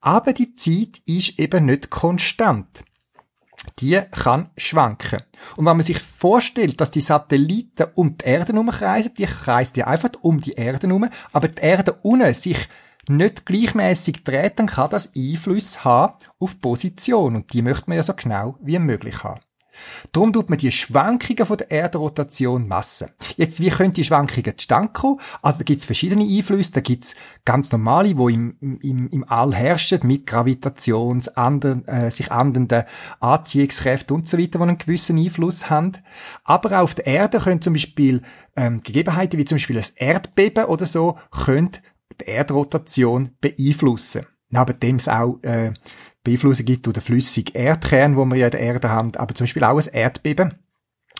Aber die Zeit ist eben nicht konstant. Die kann schwanken. Und wenn man sich vorstellt, dass die Satelliten um die Erde herumkreisen, die kreisen ja einfach um die Erde herum, aber die Erde unten sich nicht gleichmäßig dann kann das Einfluss haben auf die Position. Und die möchte man ja so genau wie möglich haben. Darum tut man die Schwankungen von der Erdrotation messen. Jetzt, wie können die Schwankungen zustande kommen? Also, da gibt's verschiedene Einflüsse. Da gibt's ganz normale, wo im, im, im All herrschen, mit Gravitations, anderen, äh, sich ändernden Anziehungskräften und so weiter, die einen gewissen Einfluss haben. Aber auch auf der Erde können zum Beispiel ähm, Gegebenheiten wie zum Beispiel ein Erdbeben oder so, können die Erdrotation beeinflussen. Neben dem es auch äh, Beeinflussung gibt durch den flüssigen Erdkern, wo wir ja in der Erde haben, aber zum Beispiel auch ein Erdbeben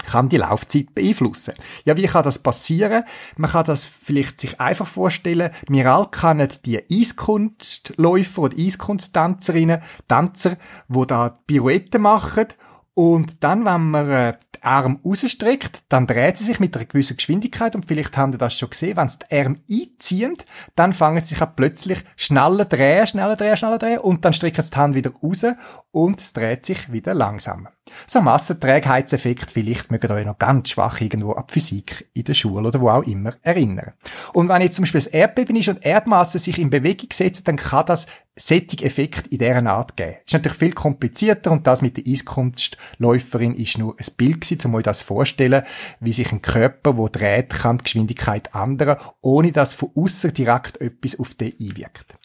kann die Laufzeit beeinflussen. Ja, wie kann das passieren? Man kann das vielleicht sich einfach vorstellen, wir alle kennen die Eiskunstläufer oder Eiskunsttänzerinnen, Tänzer, wo da Pirouetten machen und dann, wenn man äh, Arme rausstreckt, dann dreht sie sich mit einer gewissen Geschwindigkeit und vielleicht haben Sie das schon gesehen, wenn sie die Arme einziehen, dann fangen sie sich auch plötzlich schneller drehen, schneller drehen, schneller drehen und dann strecken sie die Hand wieder raus und es dreht sich wieder langsamer. So ein Massenträgheitseffekt, vielleicht mögt ihr euch noch ganz schwach irgendwo an Physik in der Schule oder wo auch immer erinnern. Und wenn jetzt zum Beispiel das Erdbeben ist und Erdmasse sich in Bewegung setzt, dann kann das Sättig-Effekt in dieser Art geben. Das ist natürlich viel komplizierter und das mit der Eiskunstläuferin ist nur ein Bild gewesen, um euch das vorzustellen, wie sich ein Körper, wo dreht, kann die Geschwindigkeit ändern, ohne dass von außen direkt etwas auf den einwirkt.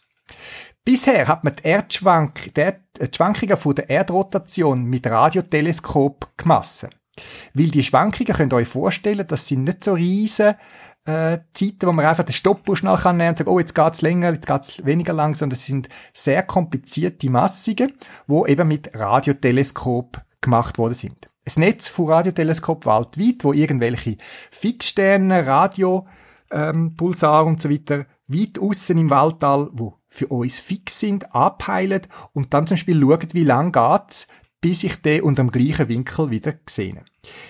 Bisher hat man die, Erdschwank, die, Schwankungen von der Erdrotation mit Radioteleskop gemessen. Weil die Schwankungen, könnt ihr euch vorstellen, das sind nicht so riesen äh, Zeiten, wo man einfach den Stoppuhr schnell kann nehmen und sagen, oh, jetzt geht's länger, jetzt geht's weniger lang, sondern es sind sehr komplizierte Massungen, wo eben mit Radioteleskop gemacht worden sind. Ein Netz von Radioteleskop weltweit, wo irgendwelche Fixsterne, Radio, ähm, Pulsar und so weiter weit außen im Weltall, wo für uns fix sind, abheilen und dann zum Beispiel schauen, wie lang geht's, bis ich den unter dem gleichen Winkel wieder sehe.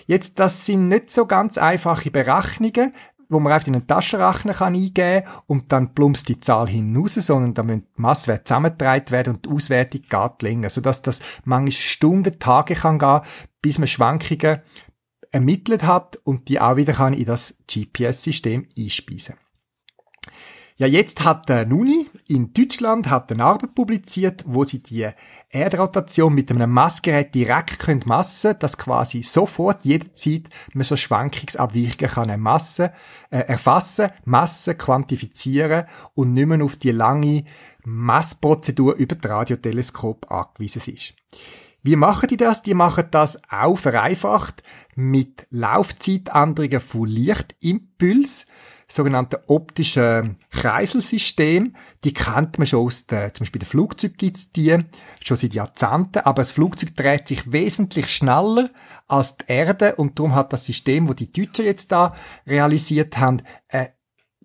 Jetzt, das sind nicht so ganz einfache Berechnungen, wo man einfach in einen Taschenrechner kann eingeben kann und dann plumpst die Zahl hinaus, sondern da müssen die Masswerte zusammengetragen werden und die Auswertung geht länger, sodass das manchmal Stunden, Tage kann gehen, bis man Schwankungen ermittelt hat und die auch wieder kann in das GPS-System einspeisen. Ja, jetzt hat der Nuni in Deutschland hat eine Arbeit publiziert, wo sie die Erdrotation mit einem Messgerät direkt können messen, dass quasi sofort jederzeit man so Schwankungsabweichungen kann messen, äh, erfassen, messen, quantifizieren und nicht mehr auf die lange Messprozedur über das Radioteleskop angewiesen ist. Wie machen die das? Die machen das auch vereinfacht mit Laufzeitänderungen von Lichtimpuls sogenannte optische Kreiselsystem. Die kennt man schon aus der, zum Beispiel der Flugzeug gibt's die, schon seit Jahrzehnten, aber das Flugzeug dreht sich wesentlich schneller als die Erde und darum hat das System, wo die Deutschen jetzt da realisiert haben, äh,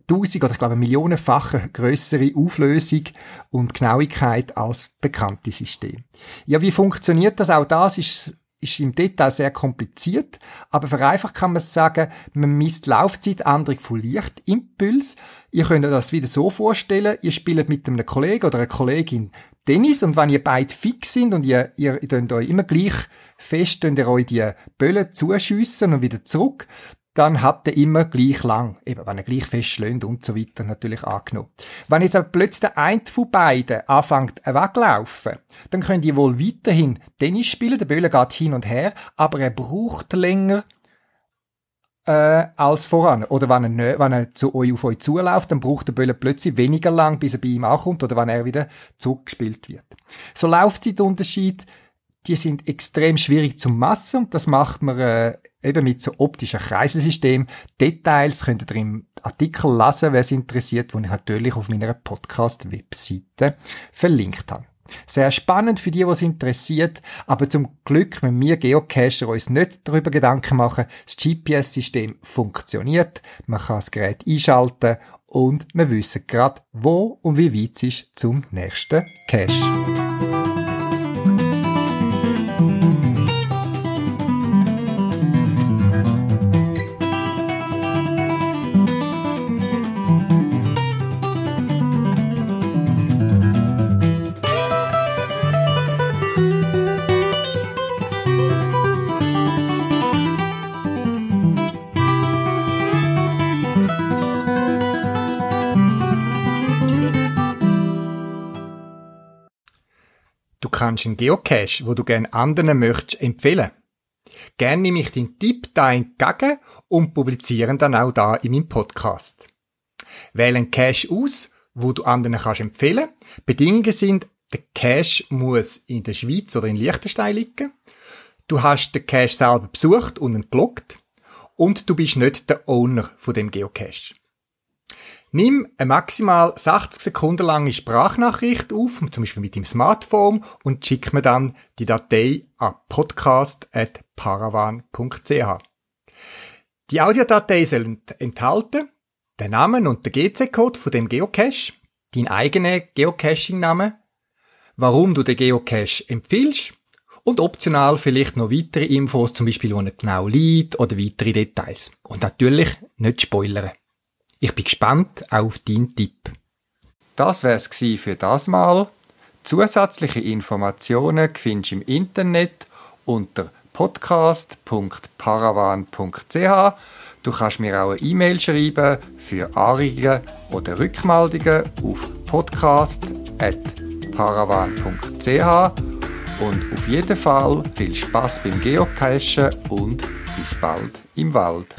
tausend oder ich glaube millionenfache größere Auflösung und Genauigkeit als bekannte System. Ja, wie funktioniert das? Auch das ist ist im Detail sehr kompliziert, aber vereinfacht kann man sagen, man misst Laufzeitänderung von Lichtimpuls. Ihr könnt euch das wieder so vorstellen, ihr spielt mit einem Kollegen oder einer Kollegin Tennis und wenn ihr beide fix sind und ihr, ihr, ihr euch immer gleich fest, ihr euch die Böllen zuschiessen und wieder zurück, dann hat er immer gleich lang, eben, wenn er gleich fest und so weiter, natürlich angenommen. Wenn jetzt aber plötzlich der eine von beiden anfängt weglaufen, dann können die wohl weiterhin Tennis spielen, der Böller geht hin und her, aber er braucht länger, äh, als voran. Oder wenn er, nö, wenn er zu euch auf euch zuläuft, dann braucht der Böller plötzlich weniger lang, bis er bei ihm ankommt oder wenn er wieder zurückgespielt wird. So Laufzeitunterschied, die sind extrem schwierig zu messen und das macht man äh, eben mit so optischen Kreiselsystem. Details könnt ihr im Artikel lesen, wer es interessiert, wo ich natürlich auf meiner Podcast-Webseite verlinkt habe. Sehr spannend für die, was interessiert, aber zum Glück mit mir Geocacher uns nicht darüber Gedanken machen. Das GPS-System funktioniert, man kann das Gerät einschalten und wir wissen gerade, wo und wie weit es ist zum nächsten Cache. Kannst einen Geocache, wo du gerne anderen möchtest, empfehlen. Gerne nehme ich den Tipp da entgegen und publiziere dann auch da in meinem Podcast. Wähle einen Cache aus, wo du anderen kannst empfehlen. Bedingungen sind, der Cache muss in der Schweiz oder in Liechtenstein liegen. Du hast den Cache selber besucht und entblockt. Und du bist nicht der Owner von dem Geocache. Nimm eine maximal 60 Sekunden lange Sprachnachricht auf, zum Beispiel mit dem Smartphone, und schick mir dann die Datei an podcast.paravan.ch. Die Audiodatei soll enthalten den Namen und den GC-Code von dem Geocache, dein eigener Geocaching-Name, warum du den Geocache empfiehlst und optional vielleicht noch weitere Infos, zum Beispiel, wo er genau liegt oder weitere Details. Und natürlich nicht spoilern. Ich bin gespannt auf deinen Tipp. Das wär's für das Mal. Zusätzliche Informationen findest du im Internet unter podcast.paravan.ch. Du kannst mir auch eine E-Mail schreiben für Anregungen oder Rückmeldungen auf podcast.paravan.ch und auf jeden Fall viel Spaß beim Geocachen und bis bald im Wald.